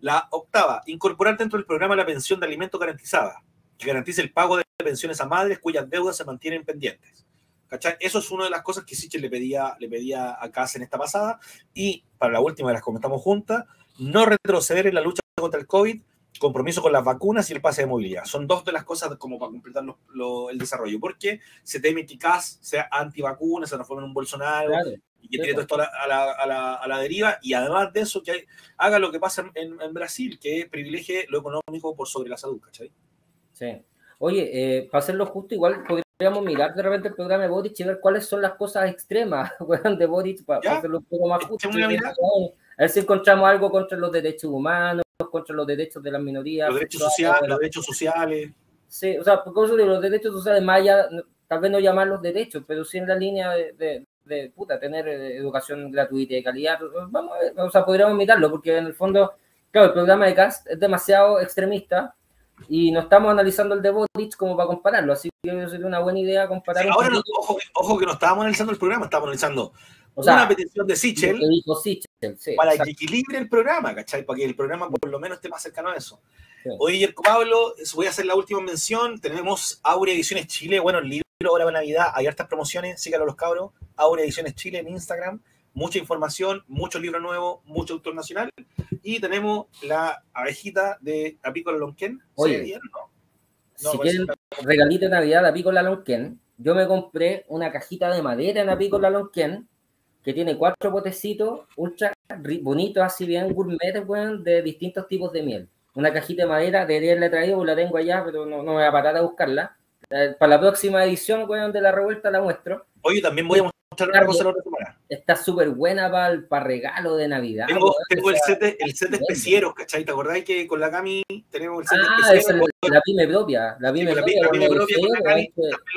La octava, incorporar dentro del programa la pensión de alimento garantizada, que garantice el pago de pensiones a madres cuyas deudas se mantienen pendientes. ¿Cachai? Eso es una de las cosas que Sichel le pedía, le pedía a Casa en esta pasada. Y para la última, las comentamos juntas, no retroceder en la lucha contra el COVID compromiso con las vacunas y el pase de movilidad. Son dos de las cosas como para completar el desarrollo, porque se teme que CAS sea antivacuna, se transforme en un Bolsonaro y que tiene todo esto a la, a, la, a la, deriva, y además de eso, que haga lo que pasa en, en, Brasil, que privilegie lo económico por sobre la salud, ¿cachai? Sí. Oye, eh, para hacerlo justo, igual podríamos mirar de repente el programa de Boric y ver cuáles son las cosas extremas de Boric para, hacerlo un poco más justo. A ver si encontramos algo contra los derechos humanos, contra los derechos de las minorías. Los derechos sociales, los derechos sociales. Sí, o sea, porque de los derechos sociales, más allá, tal vez no llamarlos derechos, pero sí en la línea de, de, puta, tener eh, educación gratuita y de calidad. Vamos a ver, o sea, podríamos mirarlo, porque en el fondo, claro, el programa de CAST es demasiado extremista y no estamos analizando el de Boric como para compararlo, así que sería una buena idea comparar. ahora, ojo, ojo, que no estábamos analizando el programa, estábamos analizando una petición de Sichel, para que equilibre el programa, ¿cachai? Para que el programa por lo menos esté más cercano a eso. Oye, Yerko Pablo, voy a hacer la última mención. Tenemos Aurea Ediciones Chile, bueno, el libro ahora para Navidad, hay hartas promociones, síganlo los cabros. Aurea Ediciones Chile en Instagram, mucha información, mucho libro nuevo, mucho autor nacional. Y tenemos la abejita de Apícola Lonquén. Oye, bien, ¿no? si quieren regalito de Navidad de Apícola Lonquén, yo me compré una cajita de madera en Apícola Lonquén que tiene cuatro potecitos ultra bonitos, así bien gourmet, weón, de distintos tipos de miel. Una cajita de madera, de la he traído, la tengo allá, pero no, no me voy a parar a buscarla. Eh, para la próxima edición, weón, de la revuelta la muestro. Oye, también voy a mostrar una cosa la otra semana. Está súper buena para para regalo de Navidad. Tengo, tengo el, set de, el set de especieros, ¿cachai? ¿Te acordáis que con la Cami tenemos el set ah, de especieros? Es la pyme propia. La pyme propia. La pyme propia con la Cami.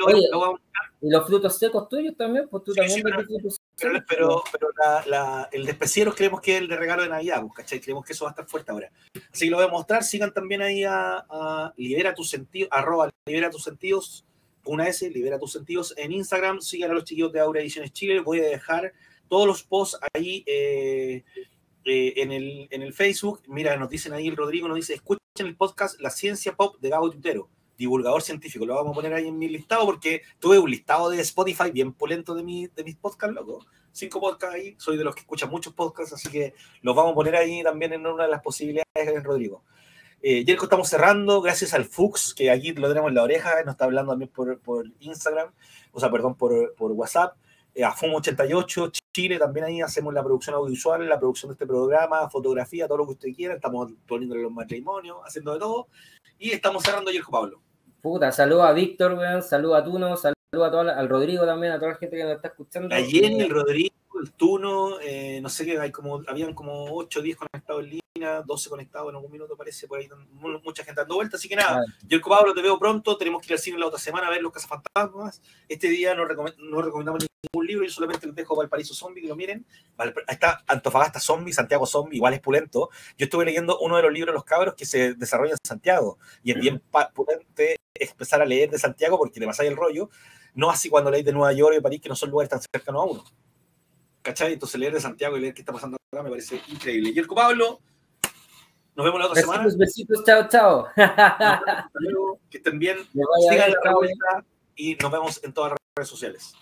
Oye, y los frutos secos tuyos también, pues tú también frutos pero, pero, pero la, el de especieros creemos que es el de regalo de Navidad, pues, ¿cachai? Creemos que eso va a estar fuerte ahora. Así que lo voy a mostrar. Sigan también ahí a, Libera tus sentidos, arroba Libera tus sentidos, una S, Libera tus sentidos en Instagram. Sigan a los chiquillos de Aura Ediciones Chile. Voy a dejar todos los posts ahí eh, eh, en, el, en el Facebook. Mira, nos dicen ahí el Rodrigo, nos dice, escuchen el podcast La Ciencia Pop de Gabo Tutero divulgador científico. Lo vamos a poner ahí en mi listado porque tuve un listado de Spotify bien polento de, mi, de mis podcasts, loco. Cinco podcasts ahí. Soy de los que escuchan muchos podcasts, así que los vamos a poner ahí también en una de las posibilidades, Rodrigo. Eh, Jerko, estamos cerrando, gracias al Fux, que aquí lo tenemos en la oreja, nos está hablando también por, por Instagram, o sea, perdón, por, por WhatsApp. Eh, a FUM88, Chile, también ahí hacemos la producción audiovisual, la producción de este programa, fotografía, todo lo que usted quiera. Estamos poniéndole los matrimonios, haciendo de todo. Y estamos cerrando ayer Pablo. Puta, saludo a Víctor, weón, saludo a Tuno, saludo a toda al Rodrigo también, a toda la gente que nos está escuchando. Ayer el Rodrigo, el Tuno, eh, no sé qué, hay como, habían como 8 o 10 conectados en línea, 12 conectados en algún minuto, parece, por ahí mucha gente dando vueltas, así que nada, yo Pablo te veo pronto, tenemos que ir al cine la otra semana a ver los cazafantasmas. Este día no, no recomendamos ningún libro, yo solamente les dejo Valparaíso Zombie, que lo miren. Está Antofagasta Zombie, Santiago Zombie, igual es pulento. Yo estuve leyendo uno de los libros de los cabros que se desarrolla en Santiago y es bien pulente empezar a leer de Santiago porque le pasáis el rollo, no así cuando leéis de Nueva York y París, que no son lugares tan cercanos a uno. ¿Cachai? Entonces leer de Santiago y leer qué está pasando acá me parece increíble. Y el Pablo, nos vemos la otra besitos, semana. Besitos, chao, chao. Vemos, que estén bien. Sigan la revuelta y nos vemos en todas las redes sociales.